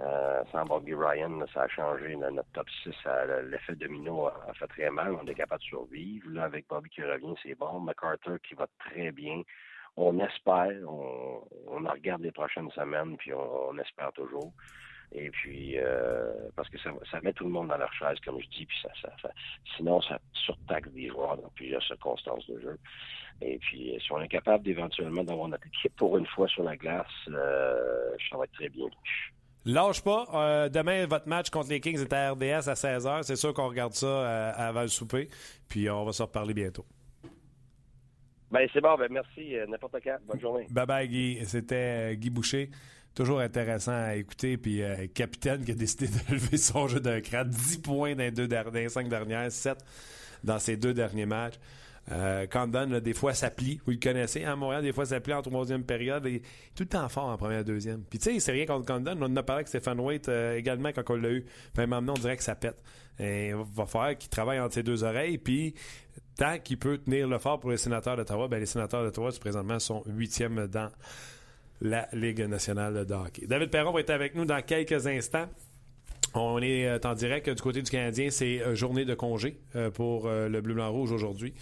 Euh, sans Bobby Ryan, ça a changé notre top 6. L'effet domino a, fait très mal. On est capable de survivre. Là, avec Bobby qui revient, c'est bon. MacArthur qui va très bien. On espère. On, on regarde les prochaines semaines, puis on espère toujours. Et puis, euh, parce que ça, ça, met tout le monde dans leur chaise, comme je dis, puis ça, ça, sinon, ça surtaxe des joueurs dans plusieurs circonstances de jeu. Et puis, si on est capable d'éventuellement d'avoir notre équipe pour une fois sur la glace, euh, ça va être très bien. Lâche pas. Euh, demain, votre match contre les Kings est à RDS à 16h. C'est sûr qu'on regarde ça avant le souper. Puis on va se reparler bientôt. Ben, c'est bon. Ben, merci. N'importe quand. Bonne journée. Bye bye, Guy. C'était Guy Boucher toujours intéressant à écouter. Puis euh, capitaine qui a décidé de lever son jeu d'un cran. 10 points dans les, deux cinq dernières, 7 dans ses deux derniers matchs. Euh, Condon, des fois, s'applique. Vous le connaissez, à hein, Montréal, des fois, s'applique en troisième période. Et tout le temps fort en première, deuxième. Puis, tu sais, c'est rien contre Condon. On en a parlé avec Stéphane Waite euh, également quand on l'a eu. Puis, maintenant, on dirait que ça pète. Il va falloir qu'il travaille entre ses deux oreilles. Puis, tant qu'il peut tenir le fort pour les sénateurs d'Ottawa, ben les sénateurs d'Ottawa, présentement, sont huitièmes dans la Ligue nationale de hockey. David Perron va être avec nous dans quelques instants. On est euh, en direct du côté du Canadien. C'est euh, journée de congé euh, pour le Bleu-Blanc-Rouge aujourd'hui.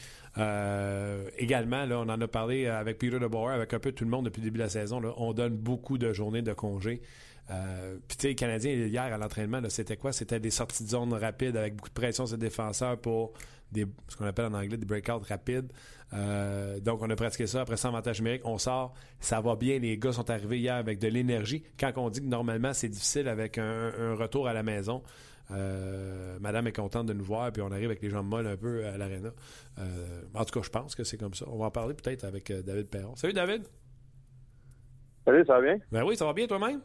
également, on en a parlé avec Peter DeBoer, avec un peu tout le monde depuis le début de la saison. On donne beaucoup de journées de congé. Puis, tu sais, les Canadiens, hier à l'entraînement, c'était quoi? C'était des sorties de zone rapides avec beaucoup de pression sur les défenseurs pour des, ce qu'on appelle en anglais des breakouts rapides. Euh, donc, on a pratiqué ça. Après ça, avantage numérique, on sort. Ça va bien. Les gars sont arrivés hier avec de l'énergie. Quand on dit que normalement, c'est difficile avec un, retour à la maison, euh, madame est contente de nous voir, puis on arrive avec les jambes molles un peu à l'aréna. Euh, en tout cas, je pense que c'est comme ça. On va en parler peut-être avec David Perron. Salut, David. Salut, ça va bien? Ben oui, ça va bien toi-même?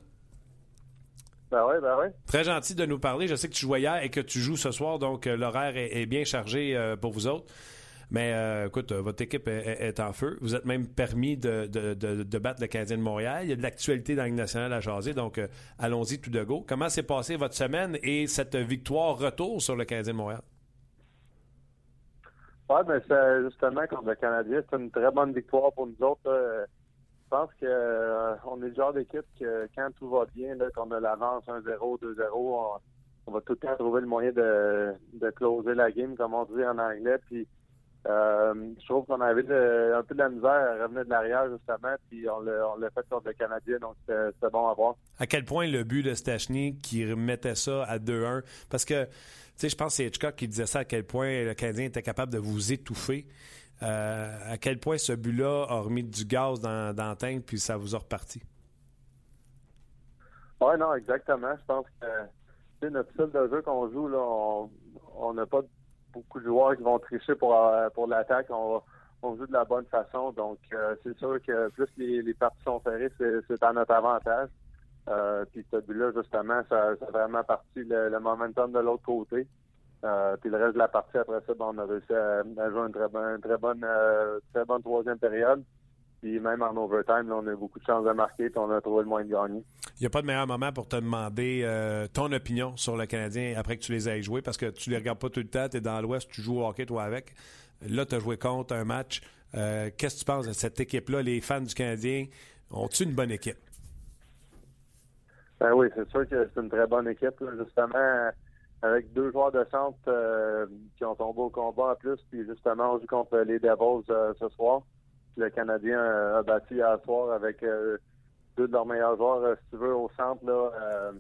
Ben oui, ben oui. Très gentil de nous parler. Je sais que tu jouais hier et que tu joues ce soir, donc l'horaire est, bien chargé pour vous autres. Mais euh, écoute, euh, votre équipe est, en feu. Vous êtes même permis de, de, battre le Canadien de Montréal. Il y a de l'actualité dans la nationale à jaser, donc euh, allons-y tout de go. Comment s'est passée votre semaine et cette victoire retour sur le Canadien de Montréal? Oui, mais c'est justement contre le Canadien, c'est une très bonne victoire pour nous autres. Je pense qu'on est le genre d'équipe que quand tout va bien, qu'on a l'avance 1-0, 2-0, on, va tout le temps trouver le moyen de, de closer la game, comme on dit en anglais. Puis euh, je trouve qu'on avait un peu de la misère à revenir de l'arrière, justement, puis on l'a fait contre le Canadien, donc c'était bon à voir. À quel point le but de Stachny qui remettait ça à 2-1, parce que, tu sais, je pense que c'est Hitchcock qui disait ça, à quel point le Canadien était capable de vous étouffer. Euh, à quel point ce but-là a remis du gaz dans, dans puis ça vous a reparti? Oui, non, exactement. Je pense que notre style de jeu qu'on joue, là, on n'a pas beaucoup de joueurs qui vont tricher pour, euh, pour l'attaque. On, joue de la bonne façon. Donc, euh, c'est sûr que plus les, parties sont ferrées, c'est à notre avantage. Puis ce but-là, justement, ça, a vraiment parti le, momentum de l'autre côté. Puis le reste de la partie, après ça, ben, on a réussi à, jouer une très, bonne, très bonne, très bonne troisième période. Puis même en overtime, on a eu beaucoup de chances de marquer, puis on a trouvé le moyen de gagner. Il n'y a pas de meilleur moment pour te demander euh, ton opinion sur le Canadien après que tu les aies joués, parce que tu les regardes pas tout le temps, tu es dans l'Ouest, tu joues au hockey toi avec. Là, tu as joué contre un match. Euh, qu'est-ce que tu penses de cette équipe-là? Les fans du Canadien ont-ils une bonne équipe? Ben oui, c'est sûr que c'est une très bonne équipe. justement, avec deux joueurs de centre euh, qui ont tombé au combat en plus, puis justement, on joue contre les Devils ce soir le Canadien a battu hier soir avec euh, deux de leurs meilleurs joueurs, euh, si tu veux, au centre, là, euh,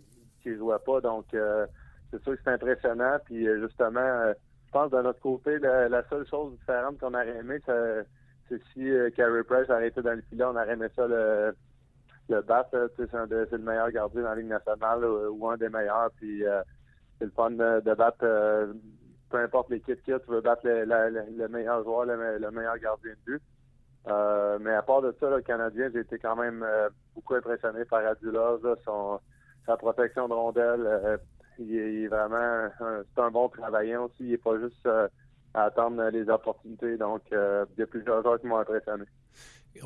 qui ne jouaient pas. Donc, c'est sûr que c'est impressionnant. Puis, justement, je pense de notre côté, la, seule chose différente qu'on aurait aimé, c'est si Carey Price avait été dans le filet, on aurait aimé ça le, le battre. C'est le meilleur gardien dans la Ligue nationale ou, un des meilleurs. Puis, c'est le fun de, battre peu importe l'équipe a, tu veux battre le, meilleur joueur, le, meilleur gardien de but. Euh, mais à part de ça, le Canadien, j'ai été quand même euh, beaucoup impressionné par Adulov, son, sa protection de rondelle. Euh, il, est, vraiment c'est un bon travaillant aussi. Il n'est pas juste à attendre les opportunités. Donc, il y a plusieurs joueurs qui m'ont impressionné.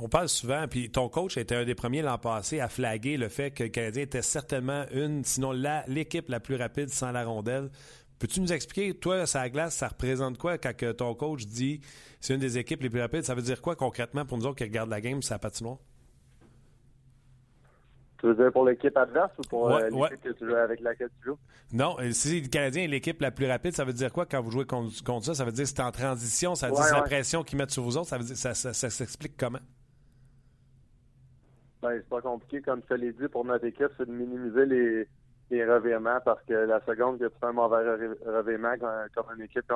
On parle souvent, puis ton coach était un des premiers l'an passé à flaguer le fait que le Canadien était certainement une, sinon l'équipe la plus rapide sans la rondelle. Peux-tu nous expliquer, toi, sa glace, ça représente quoi quand ton coach dit c'est une des équipes les plus rapides? Ça veut dire quoi concrètement pour nous autres qui regardent la game sa patinoire? Tu veux dire pour l'équipe adverse ou pour euh, l'équipe que tu joues avec laquelle tu joues? Non, si le Canadien est l'équipe la plus rapide, ça veut dire quoi quand vous jouez contre, ça? Ça veut dire que c'est en transition, ça veut dire que la pression qu'ils mettent sur vous autres, ça veut dire ça, ça, s'explique comment? Ben, c'est pas compliqué, comme je te l'ai dit, pour notre équipe, c'est de minimiser les, les revirements parce que la seconde que tu fais un mauvais revirement comme, une équipe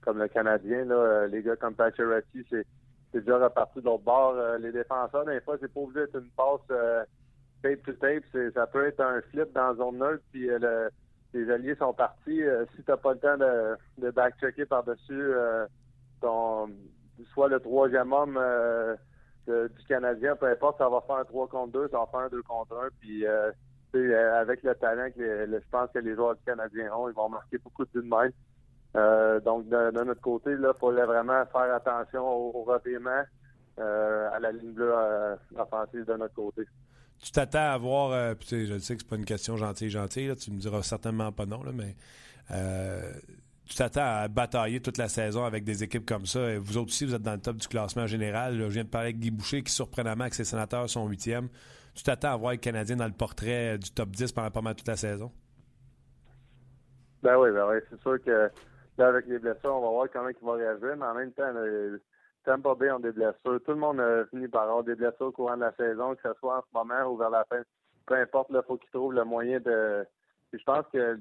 comme, le Canadien, là, euh, les gars comme Pacioretty, c'est déjà reparti de l'autre bord. Euh, les défenseurs, des fois, c'est pas obligé d'être une passe euh, tape to tape. Ça peut être un flip dans zone neutre, puis les alliés sont partis. si tu n'as pas le temps de, de back-checker par-dessus ton soit le troisième homme du Canadien, peu importe, ça va faire un 3 contre 2, ça va faire un 2 contre 1, puis euh, avec le talent que je pense que les joueurs du Canadien ont, ils vont marquer beaucoup de de euh, donc, de, notre côté, il fallait vraiment faire attention au, au euh, à la ligne bleue offensive de notre côté. Tu t'attends à voir, je sais que c'est pas une question gentille, gentille, tu me diras certainement pas non, là, mais tu t'attends à batailler toute la saison avec des équipes comme ça. vous autres aussi, vous êtes dans le top du classement général. je viens de parler avec Guy Boucher, qui surprenamment avec ses sénateurs sont huitièmes. Tu t'attends à voir les Canadiens dans le portrait du top 10 pendant pas mal toute la saison? Ben oui, ben oui. C'est sûr que là, avec les blessures, on va voir comment il va réagir, mais en même temps, le Tampa Bay ont des blessures. Tout le monde a fini par avoir des blessures au courant de la saison, que ce soit en ce moment ou vers la fin. Peu importe, il faut qu'ils trouvent le moyen de. Je pense que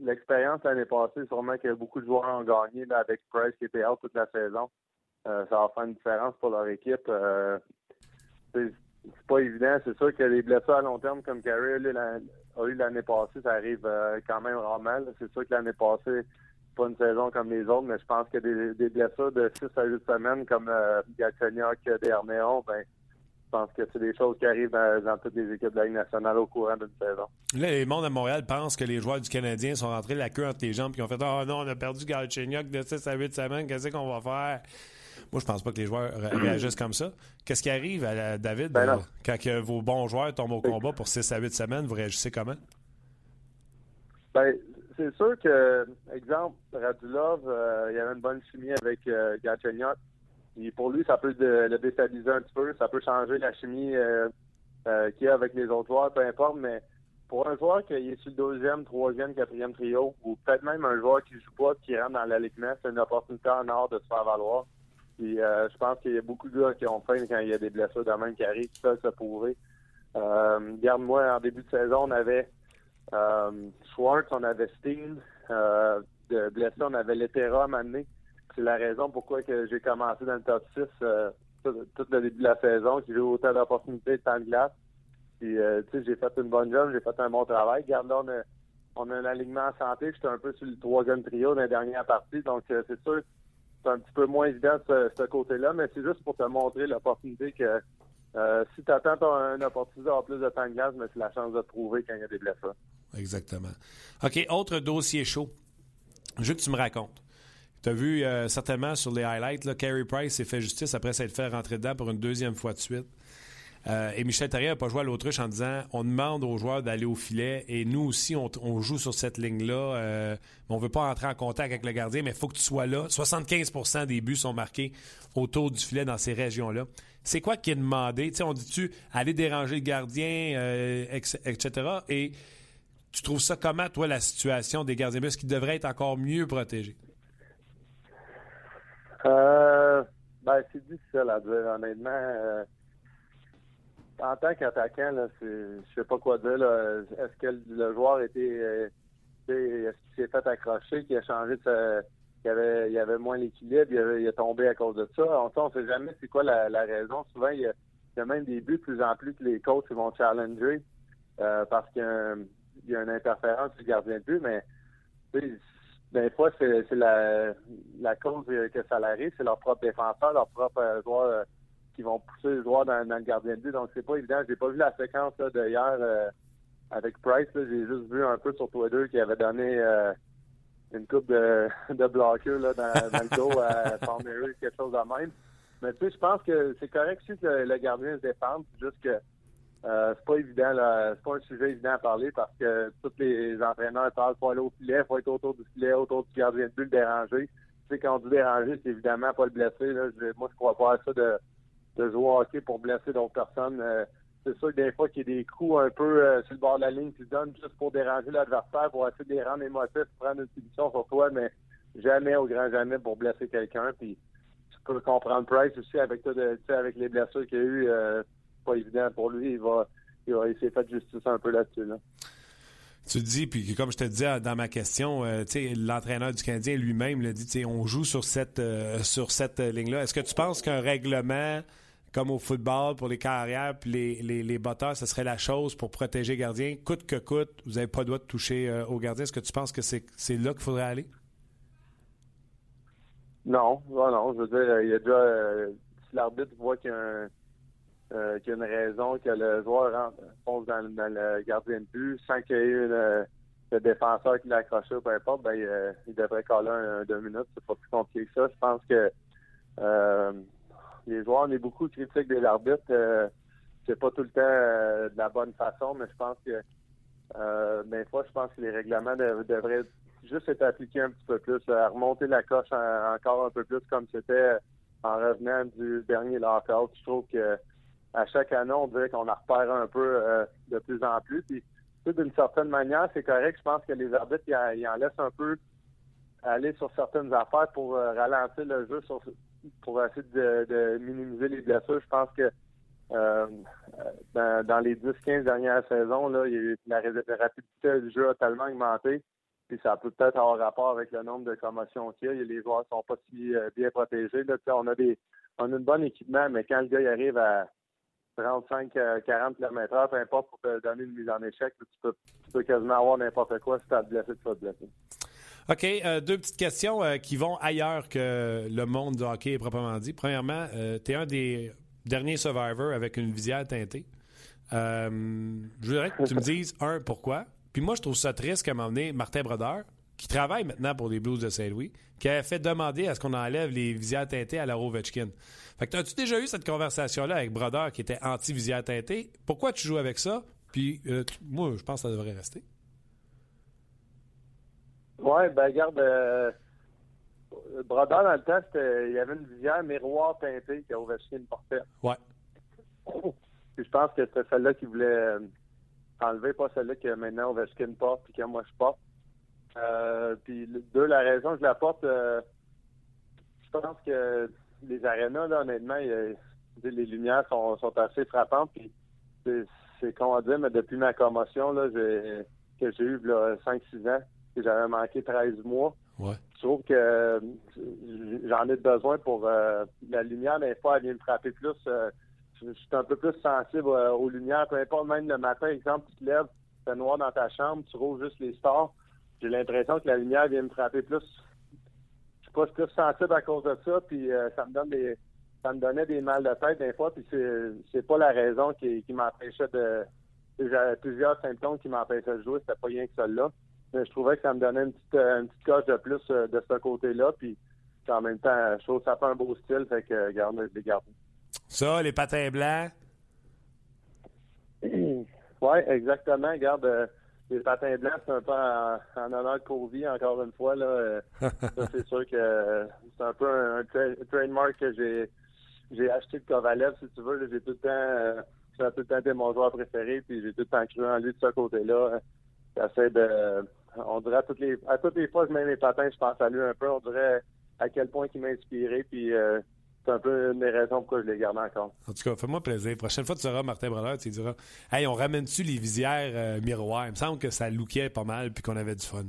l'expérience l'année passée, sûrement que beaucoup de joueurs ont gagné avec Price qui était out toute la saison. Euh, ça va faire une différence pour leur équipe. Euh, c'est pas évident. C'est sûr que les blessures à long terme comme Carey a eu l'année passée, ça arrive euh, quand même rarement. C'est sûr que l'année passée, pas une saison comme les autres, mais je pense que des, blessures de 6 à 8 semaines comme euh, Galchenyuk, Dernéon, ben, je pense que c'est des choses qui arrivent dans, toutes les équipes de la Ligue nationale au courant d'une saison. Là, les mondes à Montréal pensent que les joueurs du Canadien sont rentrés la queue entre les jambes et ont fait Ah oh, non, on a perdu Galchenyuk de 6 à 8 semaines, qu'est-ce qu'on va faire? Moi, je pense pas que les joueurs réagissent comme ça. Qu'est-ce qui arrive à David ben euh, quand vos bons joueurs tombent au combat pour 6 à 8 semaines? Vous réagissez comment? Ben, c'est sûr que, exemple, Radulov, euh, il y avait une bonne chimie avec euh, Et pour lui, ça peut le, déstabiliser un petit peu. Ça peut changer la chimie euh, euh, qu'il y a avec les autres joueurs, peu importe. Mais pour un joueur qui est sur le deuxième, troisième, quatrième trio, ou peut-être même un joueur qui joue pas, qui rentre dans l'alignement, c'est une opportunité en or de se faire valoir. Puis je pense qu'il y a beaucoup de gars qui ont faim quand il y a des blessures de même qui arrivent, qui peuvent se prouver. Garde-moi, en début de saison, on avait euh, Schwartz, on avait Steen. Euh, de blessé, on avait Letera à C'est la raison pourquoi j'ai commencé dans le top 6 euh, tout, le début de la saison, j'ai eu autant d'opportunités de temps de glace. Puis, euh, j'ai fait une bonne job, j'ai fait un bon travail. Regarde, là, on a, un alignement en santé. J'étais un peu sur le troisième trio dans la dernière partie. Donc, c'est sûr, c'est un petit peu moins évident ce, ce côté-là, mais c'est juste pour te montrer l'opportunité que si tu attends une opportunité d'avoir plus de temps de glace, mais c'est la chance de te prouver quand il y a des blessures. Exactement. OK, autre dossier chaud. Je veux que tu me racontes. Tu as vu euh, certainement sur les highlights, là, Carey Price s'est fait justice après s'être fait rentrer dedans pour une deuxième fois de suite. Euh, et Michel Therrien n'a pas joué à l'autruche en disant on demande aux joueurs d'aller au filet et nous aussi, on, joue sur cette ligne-là. Euh, on ne veut pas entrer en contact avec le gardien, mais il faut que tu sois là. 75% des buts sont marqués autour du filet dans ces régions-là. C'est quoi qui est demandé? on dit-tu aller déranger le gardien, etc. Et tu trouves ça comment, toi, la situation des gardiens Est-ce qu'ils devraient être encore mieux protégés? Euh, ben, c'est difficile à dire, honnêtement. Euh, en tant qu'attaquant, je sais pas quoi dire. Est-ce que le joueur était. Euh, est-ce qu'il s'est fait accrocher, qu'il a changé de qu'il avait, il avait moins l'équilibre, il, a tombé à cause de ça? On ne sait jamais c'est quoi la, raison. Souvent, il y, a, même des buts de plus en plus que les coachs vont challenger parce que il y a une interférence du gardien de but, mais des fois, c'est la, la cause que ça arrive, c'est leur propre défenseur, leur propre euh, joueur euh, qui vont pousser le joueur dans, le gardien de but. Donc, c'est pas évident. J'ai pas vu la séquence de hier euh, avec Price. J'ai juste vu un peu sur Twitter qu'il avait donné une coupe de, de bloqueurs là, dans, le dos à Palmieri, quelque chose de même. Mais tu sais, je pense que c'est correct si le, le gardien se défend. Juste que euh, c'est pas évident, là. C'est pas un sujet évident à parler parce que tous les entraîneurs parlent faut aller au filet, faut être autour du filet, autour du gardien de but, le déranger. Tu sais, quand on dit déranger, c'est évidemment pas le blesser. Là. moi, je crois pas à ça de, jouer au hockey pour blesser d'autres personnes. Euh, c'est sûr que des fois qu'il y a des coups un peu euh, sur le bord de la ligne qui donnent juste pour déranger l'adversaire, pour essayer de les rendre émotifs, prendre une position sur toi, mais jamais au grand jamais pour blesser quelqu'un. Puis tu peux comprendre Price aussi avec avec les blessures qu'il y a eu pas évident pour lui. Il va, il, s'est fait justice un peu là-dessus. Tu dis, puis comme je te disais dans ma question, euh, l'entraîneur du Canadien lui-même l'a dit, on joue sur cette, euh, sur cette ligne-là. Est-ce que tu penses qu'un règlement comme au football pour les carrières puis les, les, les batteurs, ce serait la chose pour protéger les gardiens, coûte que coûte, vous n'avez pas le droit de toucher euh, aux gardiens. Est-ce que tu penses que c'est, là qu'il faudrait aller? Non, non, non. Je veux dire, il y a déjà, si l'arbitre voit qu'il y a un euh, qu'il y a une raison que le joueur rentre, fonce dans, le gardien de but sans qu'il y ait eu le défenseur qui l'a accroché peu importe, ben, euh, il, devrait coller un, deux minutes. C'est pas plus compliqué que ça. Je pense que euh, les joueurs, on est beaucoup critiques de l'arbitre. Euh, c'est pas tout le temps de la bonne façon, mais je pense que des fois, je pense que les règlements devraient juste être appliqué un petit peu plus, remonter la coche encore un peu plus comme c'était en revenant du dernier lockout. Je trouve que à chaque année, on dirait qu'on en repère un peu euh, de plus en plus. Puis, d'une certaine manière, c'est correct. Je pense que les arbitres, ils en, laissent un peu aller sur certaines affaires pour euh, ralentir le jeu, pour essayer de, minimiser les blessures. Je pense que euh, dans, les 10-15 dernières saisons, la, rapidité du jeu a tellement augmenté. Puis ça peut peut-être avoir rapport avec le nombre de commotions qu'il y a. Les joueurs sont pas si bien protégés. Là. On a des on a bon équipement, mais quand le gars arrive à 35, 40 km/h, peu importe, pour te donner une mise en échec, tu peux, tu peux quasiment avoir n'importe quoi si tu as blessé, tu vas te blesser. OK, euh, deux petites questions euh, qui vont ailleurs que le monde du hockey proprement dit. Premièrement, euh, tu es un des derniers survivors avec une visière teintée. je voudrais que tu me dises, un, pourquoi? Puis moi, je trouve ça triste qu'à m'emmener Martin Brodeur, qui travaille maintenant pour les Blues de Saint-Louis, qui a fait demander à ce qu'on enlève les visières teintées à la Ovechkin. Fait que as-tu déjà eu cette conversation-là avec Brodeur qui était anti-visière teintée? Pourquoi tu joues avec ça? Puis euh, moi, je pense que ça devrait rester. Oui, ben regarde, euh, Brodeur, dans le temps, il y avait une visière miroir teintée que Ovechkin portait. Ouais. Puis je pense que c'était celle-là qu'il voulait euh, enlever, pas celle-là que maintenant Ovechkin porte puis que moi je porte. Euh, puis deux, la raison que je la porte, je pense que les arénas, là, honnêtement, les lumières sont, assez frappantes. Puis c'est con à dire, mais depuis ma commotion là, que j'ai eue 5-6 ans, que j'avais manqué 13 mois, je trouve que j'en ai besoin pour euh, la lumière, des fois, elle vient me frapper plus. Euh, je suis un peu plus sensible euh, aux lumières, peu importe, même le matin, exemple, tu te lèves, c'est noir dans ta chambre, tu roules juste les stars. J'ai l'impression que la lumière vient me frapper plus pas plus sensible à cause de ça, puis euh, ça me donne des ça me donnait des mal de tête des fois, puis c'est c'est pas la raison qui, qui m'empêchait de j'avais plusieurs symptômes qui m'empêchaient de jouer, c'était pas rien que celle-là. Mais je trouvais que ça me donnait une petite une petite coche de plus euh, de ce côté-là, puis en même temps, je trouve que ça fait un beau style, fait que garde les garde. Ça, les patins blancs? oui, exactement. Garde, euh, les patins blancs, c'est un peu en, honneur de Covey, encore une fois. Là, euh, ça, c'est sûr que euh, c'est un peu un, trademark que j'ai j'ai acheté de Kovalev, si tu veux. J'ai tout le temps euh, tout le temps été mon joueur préféré, puis j'ai tout le temps cru en lui de ce côté-là. J'essaie de on dirait à toutes les à toutes les fois que je mets mes patins, je pense à lui un peu. On dirait à quel point il m'a inspiré, puis c'est un peu une des raisons pourquoi je les garde encore. En tout cas, fais-moi plaisir. Prochaine fois que tu seras Martin Brodeur, tu diras Hey, on ramène-tu les visières euh, miroirs Il me semble que ça lookait pas mal puis qu'on avait du fun.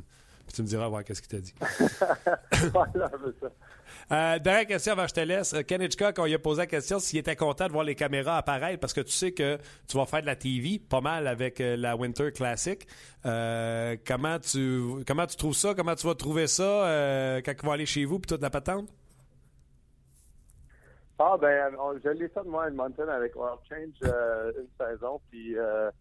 Puis tu me diras, ouais, qu'est-ce qu'il t'a dit? voilà, ça. Euh, dernière question avant que je te laisse. Euh, Ken Hitchcock, on lui a posé la question s'il était content de voir les caméras apparaître parce que tu sais que tu vas faire de la TV pas mal avec la Winter Classic. comment tu comment tu trouves ça? Comment tu vas trouver ça quand ils vont aller chez vous puis toute la patente? Ah, ben, je l'ai fait, moi, à Edmonton avec World Change euh, une saison. Puis, euh,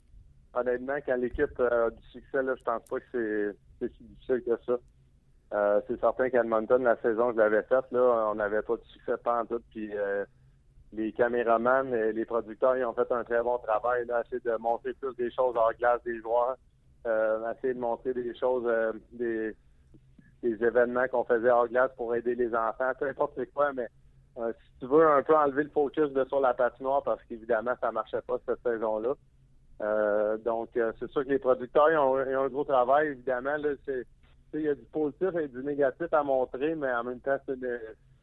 honnêtement, quand l'équipe a du succès, là, je pense pas que c'est si difficile que ça. Euh, c'est certain qu'à Edmonton, la saison que je l'avais faite, là, on n'avait pas de succès pas en tout. Puis, les caméramans et les producteurs, ils ont fait un très bon travail, là, essayer de montrer plus des choses hors glace des joueurs, essayer de montrer des choses, des, des événements qu'on faisait hors glace pour aider les enfants, peu importe quoi, mais euh, si tu veux un peu enlever le focus de sur la patinoire parce qu'évidemment ça marchait pas cette saison-là. Euh, donc euh, c'est sûr que les producteurs ont, un gros travail évidemment il y a du positif et du négatif à montrer mais en même temps je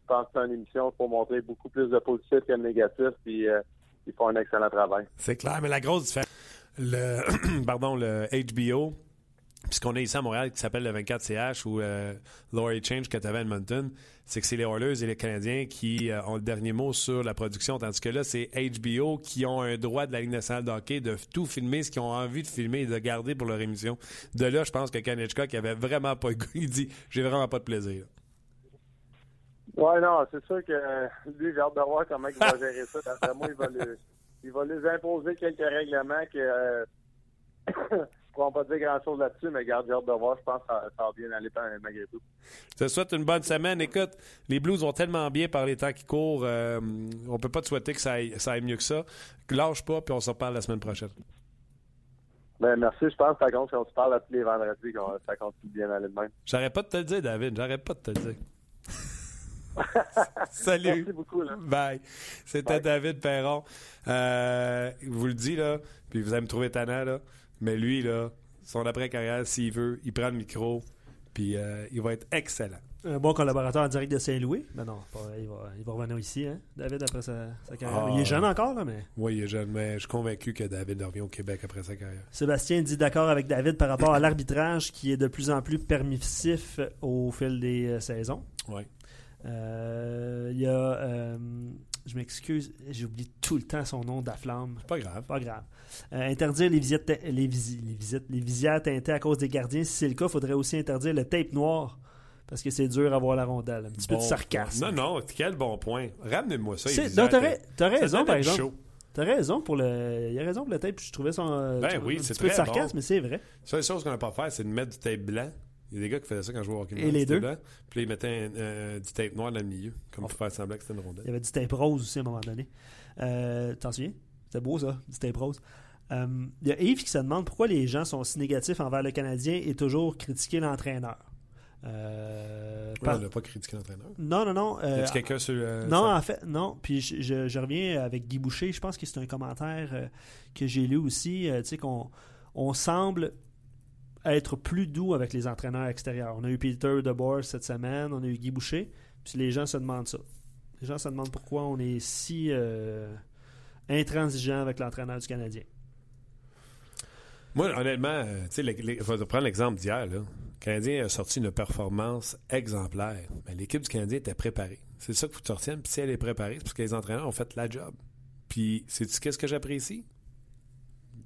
pense que c'est une émission pour montrer beaucoup plus de positif que de négatif puis ils font un excellent travail. C'est clair mais la grosse différence le pardon le HBO puisqu'on est ici à Montréal qui s'appelle le 24CH ou euh, Laurie Change que tu avais à Edmonton, c'est que c'est les Oilers et les Canadiens qui euh, ont le dernier mot sur la production, tandis que là, c'est HBO qui ont un droit de la Ligue nationale de hockey de tout filmer, ce qu'ils ont envie de filmer et de garder pour leur émission. De là, je pense que Kanechka, qui avait vraiment pas le goût, il dit « j'ai vraiment pas de plaisir ». Ouais, non, c'est sûr que lui, j'ai hâte de voir comment il va gérer ça. D'après moi, il va, il va lui imposer quelques règlements que... Ne pourrons pas dire grand-chose là-dessus, mais garde, j'ai hâte de voir. Je pense que ça, va bien aller malgré tout. Je te souhaite une bonne semaine. Écoute, les Blues vont tellement bien par les temps qui courent. Euh, on peut pas te souhaiter que ça aille, mieux que ça. Lâche pas, puis on se reparle la semaine prochaine. Ben, merci, je pense que ça compte quand tu parles à tous les vendredis, qu'on- ça continue bien aller de même. J'arrête pas de te le dire, David. J'arrête pas de te le dire. Salut. Merci beaucoup. Là. Bye. C'était David Perron. Euh, je vous le dis, là, puis vous allez me trouver tannant, là, mais lui, là, son après-carrière, s'il veut, il prend le micro, puis euh, il va être excellent. Un bon collaborateur en direct de Saint-Louis. Mais non, il, va, il va revenir ici, hein, David, après sa, sa carrière. Ah. Il est jeune encore, là, mais. Oui, il est jeune, mais je suis convaincu que David revient au Québec après sa carrière. Sébastien dit d'accord avec David par rapport à l'arbitrage qui est de plus en plus permissif au fil des euh, saisons. Oui. Euh, Il y a. je m'excuse, j'oublie tout le temps son nom d'Aflamme. Pas grave. Pas grave. Euh, interdire les visites, te- les, visi- les visites, les visières teintées à cause des gardiens. Si c'est le cas, il faudrait aussi interdire le tape noir parce que c'est dur à voir la rondelle. Un petit peu de sarcasme. point. Non, non, quel bon point. Ramenez-moi ça. Non, t'as raison, par le exemple. show. T'as raison pour le. Il a raison pour le tape. Je trouvais son. Ben oui, un c'est petit peu de très sarcasme, bon. mais c'est vrai. La seule chose qu'on n'a pas à faire, c'est de mettre du tape blanc. Il y a des gars qui faisaient ça quand je jouais au hockey. Et les deux? blanc, Puis là, ils mettaient euh, du tape noir dans le milieu, comme pour faire semblant que c'était une rondelle. Il y avait du tape rose aussi à un moment donné. Euh, T'en souviens? C'était beau ça, du tape rose. Euh, Il y a Yves qui se demande pourquoi les gens sont si négatifs envers le Canadien et toujours critiquer l'entraîneur. Euh, par- on n'a pas critiqué l'entraîneur. Non, non, non. euh, quelqu'un sur. euh, non, ça? en fait, non. Puis je, je- je reviens avec Guy Boucher. Je pense que c'est un commentaire que j'ai lu aussi. tu sais, qu'on on semble être plus doux avec les entraîneurs extérieurs. On a eu Peter DeBoer cette semaine, on a eu Guy Boucher. Puis les gens se demandent ça. Les gens se demandent pourquoi on est si euh, intransigeant avec l'entraîneur du Canadien. Moi, honnêtement, euh, tu sais, prendre l'exemple d'hier. Le Canadien a sorti une performance exemplaire. L'équipe du Canadien était préparée. C'est ça qu'il faut que tu retiennes. Puis si elle est préparée, c'est parce que les entraîneurs ont fait la job. Puis, sais-tu qu'est-ce que j'apprécie?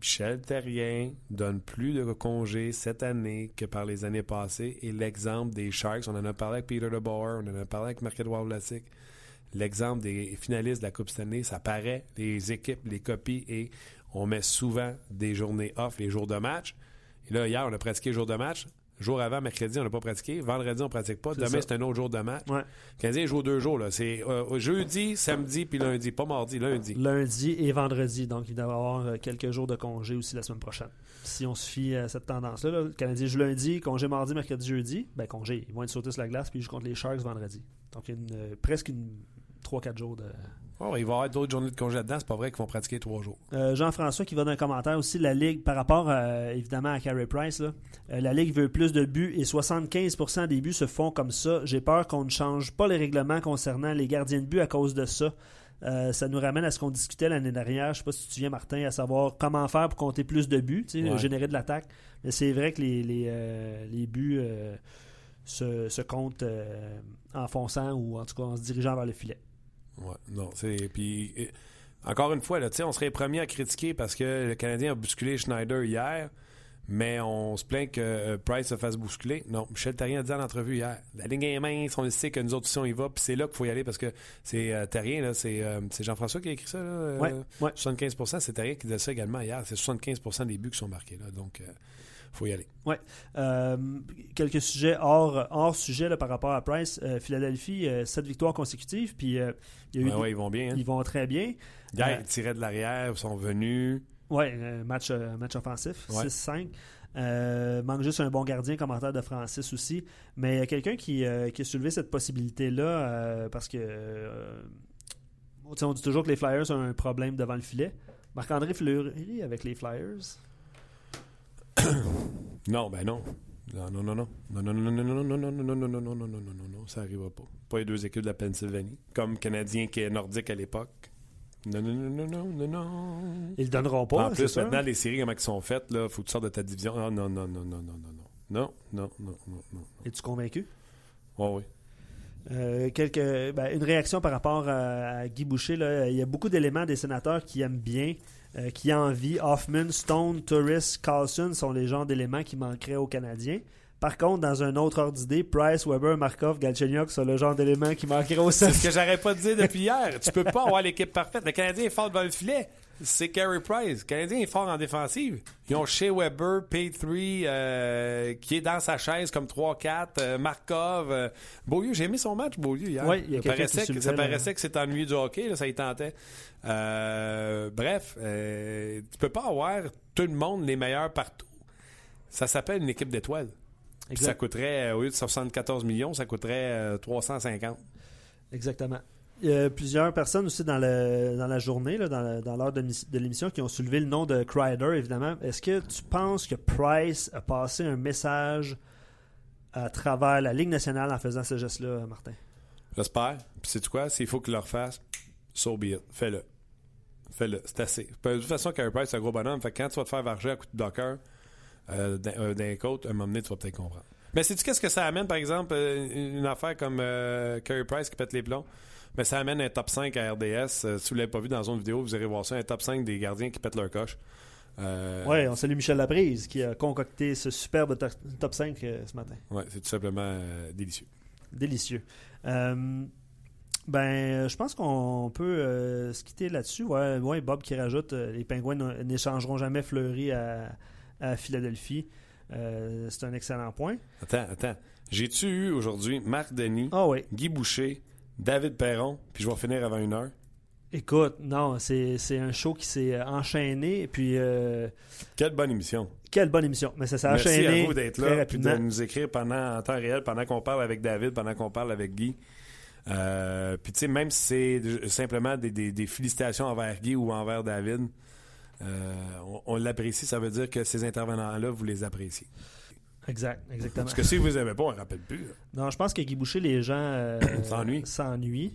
Michel Terrien donne plus de congés cette année que par les années passées. Et l'exemple des Sharks, on en a parlé avec Peter DeBoer, on en a parlé avec Marc-Edouard Vlasic. L'exemple des finalistes de la Coupe Stanley, ça paraît, les équipes, les copies, et on met souvent des journées off, les jours de match. Et là, hier, on a pratiqué le jour de match. Jour avant, mercredi, on n'a pas pratiqué. Vendredi, on ne pratique pas. Demain, c'est un autre jour de match. Ouais. Le Canadien joue deux jours. C'est euh, jeudi, samedi, puis lundi. Pas mardi, lundi. Lundi et vendredi. Donc, il doit y avoir euh, quelques jours de congé aussi la semaine prochaine. Si on se fie à cette tendance-là, là, le Canadien joue lundi, congé mardi, mercredi, jeudi. Ben, congé. Ils vont être sautés sur la glace, puis ils jouent contre les Sharks vendredi. Donc, il y a une, euh, presque une 3-4 jours de. Oh, il va y avoir d'autres journées de congé là-dedans. C'est pas vrai qu'ils vont pratiquer trois jours. Euh, Jean-François qui va dans un commentaire aussi, la Ligue, par rapport euh, évidemment à Carey Price, là, euh, la Ligue veut plus de buts et 75% des buts se font comme ça. J'ai peur qu'on ne change pas les règlements concernant les gardiens de but à cause de ça. Euh, ça nous ramène à ce qu'on discutait l'année dernière. Je ne sais pas si tu te souviens, Martin, à savoir comment faire pour compter plus de buts, Ouais. générer de l'attaque. Mais c'est vrai que les, les, euh, les buts euh, se, se comptent en fonçant ou en tout cas en se dirigeant vers le filet. Ouais, non, c'est. Puis, encore une fois, là, on serait les premiers à critiquer parce que le Canadien a bousculé Schneider hier, mais on se plaint que euh, Price se fasse bousculer. Non, Michel Terrien a dit en entrevue hier la ligne est mince, on le sait que nous autres aussi on y va, puis c'est là qu'il faut y aller parce que c'est euh, Terrien, là, c'est, euh, c'est Jean-François qui a écrit ça, là, euh, Ouais, ouais. 75% c'est Terrien qui disait ça également hier, c'est 75% des buts qui sont marqués, là, donc faut y aller. Ouais. Euh, quelques sujets hors, hors sujet là, par rapport à Price. Euh, Philadelphie, euh, sept victoires consécutives. Puis euh, il y a eu Ouais, des- ouais, ils vont bien. hein. ils vont très bien. Hier, ils tiraient de l'arrière, ils sont venus. Ouais, match, match offensif, Ouais. 6-5. Euh, manque juste un bon gardien, commentaire de Francis aussi. Mais il y a quelqu'un qui, euh, qui a soulevé cette possibilité-là euh, parce que on dit toujours que les Flyers ont un problème devant le filet. Marc-André Fleury avec les Flyers. Non, ben non. Non, non, non, non. Non, non, non, non, non, non, non, non, non, non, non, non, non, non, non, non, non, ça arrivera pas. Pas les deux équipes de la Pennsylvanie. Comme Canadien qui est nordique à l'époque. Non, non, non, non, non, non, non. Ils le donneront pas. en plus, maintenant, les séries, comment elles sont faites, là, faut que tu sortes de ta division. Ah, non, non, non, non, non, non, non. Non, non, non, non, non. Es-tu convaincu? Ouais, oui. Euh, quelques, ben, une réaction par rapport à, à Guy Boucher. là. Il y a beaucoup d'éléments des sénateurs qui aiment bien, euh, qui ont envie. Hoffman, Stone, Turris, Carlson sont les genres d'éléments qui manqueraient aux Canadiens. Par contre, dans un autre ordre d'idée, Price, Weber, Markov, Galchenyuk sont le genre d'éléments qui manqueraient aux C'est ce que j'arrête pas de dire depuis hier. Tu peux pas avoir l'équipe parfaite. Le Canadien est fort devant le filet. C'est Carey Price. Le Canadien est fort en défensive. Ils ont Shea Weber, P3, euh, qui est dans sa chaise comme 3-4, euh, Markov. euh, Beaulieu, j'ai aimé son match, Beaulieu, hier. Ouais, il y a ça paraissait, que, ça paraissait que c'était ennuyé du hockey, là, ça y tentait. Euh, bref, tu peux pas avoir tout le monde les meilleurs partout. Ça s'appelle une équipe d'étoiles. Puis ça coûterait, au lieu de 74 millions, ça coûterait euh, 350. Exactement. Il y a plusieurs personnes aussi dans, le, dans la journée, dans, l'heure de, mis- de l'émission, qui ont soulevé le nom de Crider, évidemment. Est-ce que tu penses que Price a passé un message à travers la Ligue nationale en faisant ce geste-là, Martin? J'espère. Puis c'est quoi? S'il faut qu'il le refasse, so be it. Fais-le. Fais-le. C'est assez. De toute façon, Carey Price, c'est un gros bonhomme. Fait que quand tu vas te faire varger à coup de bloqueur d'un euh, côte, un moment donné, tu vas peut-être comprendre. Mais sais-tu qu'est-ce que ça amène, par exemple, euh, une affaire comme euh, Price qui pète les plombs? Mais ça amène un top 5 à RDS. Euh, si vous ne l'avez pas vu dans une vidéo, vous irez voir ça. Un top 5 des gardiens qui pètent leur coche. Euh, Oui, on salue Michel Laprise qui a concocté ce superbe to- top 5 euh, ce matin. ouais, c'est tout simplement délicieux. Délicieux. Ben, je pense qu'on peut euh, se quitter là-dessus. Ouais, ouais, Bob qui rajoute euh, les Pingouins n'échangeront jamais Fleury à, à Philadelphie. Euh, c'est un excellent point. Attends, attends. J'ai-tu eu aujourd'hui Marc Denis, Ah oui. Guy Boucher, David Perron, puis je vais finir avant une heure? Écoute, non, c'est un show qui s'est euh, enchaîné. Et puis, euh, Quelle bonne émission. quelle bonne émission. Mais ça s'est Merci enchaîné à vous d'être là puis de nous écrire pendant, en temps réel pendant qu'on parle avec David, pendant qu'on parle avec Guy. Euh, puis tu sais, même si c'est simplement des, des- des félicitations envers Guy ou envers David, euh, on, on l'apprécie. Ça veut dire que ces intervenants-là, vous les appréciez. Exact, exactement. Parce que si vous aimez pas, on ne rappelle plus. là. Non, je pense que Guy Boucher, les gens euh, S'ennuient. s'ennuient.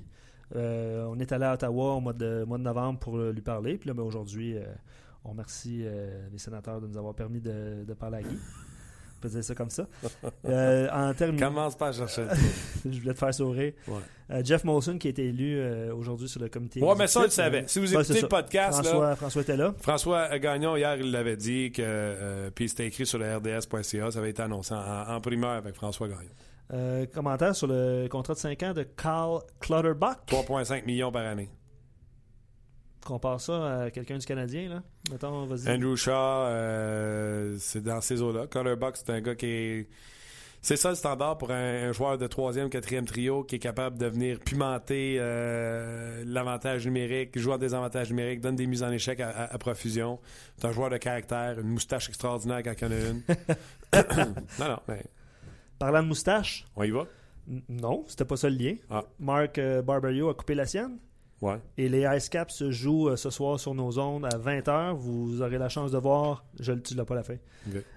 Euh, on est allé à Ottawa au mois de, mois de novembre pour lui parler. Puis là, ben, aujourd'hui, euh, on remercie les sénateurs de nous avoir permis de, de parler à Guy. On peut dire ça comme ça. Euh, en terminant, Commence pas à chercher. je voulais te faire sourire. Ouais. Euh, Jeff Molson qui a été élu euh, aujourd'hui sur le comité. Ouais, mais ça, exécutif. savait. Si vous écoutez le podcast, là- François, était là. François Gagnon, hier, il l'avait dit, que puis c'était écrit sur le RDS.ca, ça avait été annoncé en, en primeur avec François Gagnon. Euh, commentaire sur le contrat de 5 ans de Carl Clutterbuck. 3,5 millions par année. Compare ça à quelqu'un du Canadien, là. Mettons, vas-y. Andrew Shaw, euh, c'est dans ces eaux-là. Colorbox, c'est un gars qui est. C'est ça le standard pour un, un joueur de troisième, quatrième trio qui est capable de venir pimenter euh, l'avantage numérique, joue à des avantages numériques, donne des mises en échec à, à- à profusion. C'est un joueur de caractère, une moustache extraordinaire quand il y en a une. non, non, mais Parlant de moustache, on y va? n- non, c'était pas ça le lien. Ah, Mark euh, Barberio a coupé la sienne? Ouais. Et les Ice Caps se jouent euh, ce soir sur nos ondes à 20h. Vous aurez la chance de voir, je le l'as pas la fin.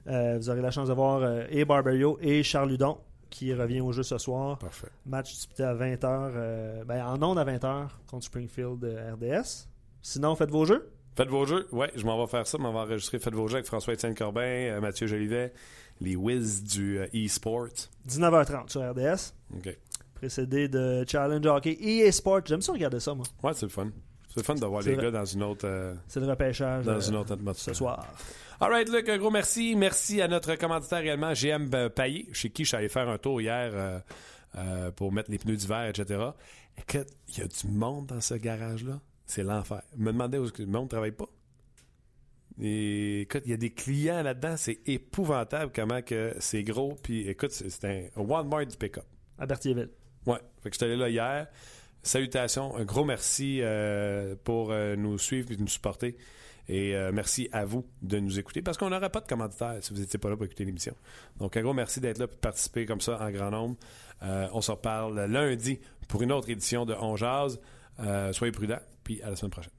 Euh, vous aurez la chance de voir euh, et Barberio et Charles Ludon qui revient au jeu ce soir. Parfait. Match disputé à 20h, euh, ben, en ondes à 20h contre Springfield euh, RDS. Sinon, faites vos jeux. Faites vos jeux. Ouais, je m'en vais faire ça. Je m'en vais enregistrer Faites vos jeux avec François-Étienne Corbin, euh, Mathieu Jolivet, les Wiz du euh, e-sport. 19h30 sur RDS. OK. Précédé de Challenge Hockey EA Sport. J'aime ça regarder ça, moi. Ouais, c'est le fun. C'est le fun de voir C'est les gars dans une autre, euh, C'est le repêchage dans euh, une autre atmosphère. ce soir. All right, Luc, un gros merci. Merci à notre commanditaire également, GM euh, Payet, chez qui je suis allé faire un tour hier euh, pour mettre les pneus d'hiver, etc. Écoute, il y a du monde dans ce garage-là. C'est l'enfer. Je me demandais où le monde ne travaille pas. Et écoute, il y a des clients là-dedans. C'est épouvantable comment que c'est gros. Puis écoute, c'est c'est un Walmart du pick-up. À Berthierville. Ouais. Fait que allé là hier. Salutations. Un gros merci euh, pour euh, nous suivre et nous supporter. Et euh, merci à vous de nous écouter parce qu'on n'aurait pas de commanditaire si vous n'étiez pas là pour écouter l'émission. Donc, un gros merci d'être là de participer comme ça en grand nombre. On se reparle lundi pour une autre édition de On Jazz. Soyez prudents, puis à la semaine prochaine.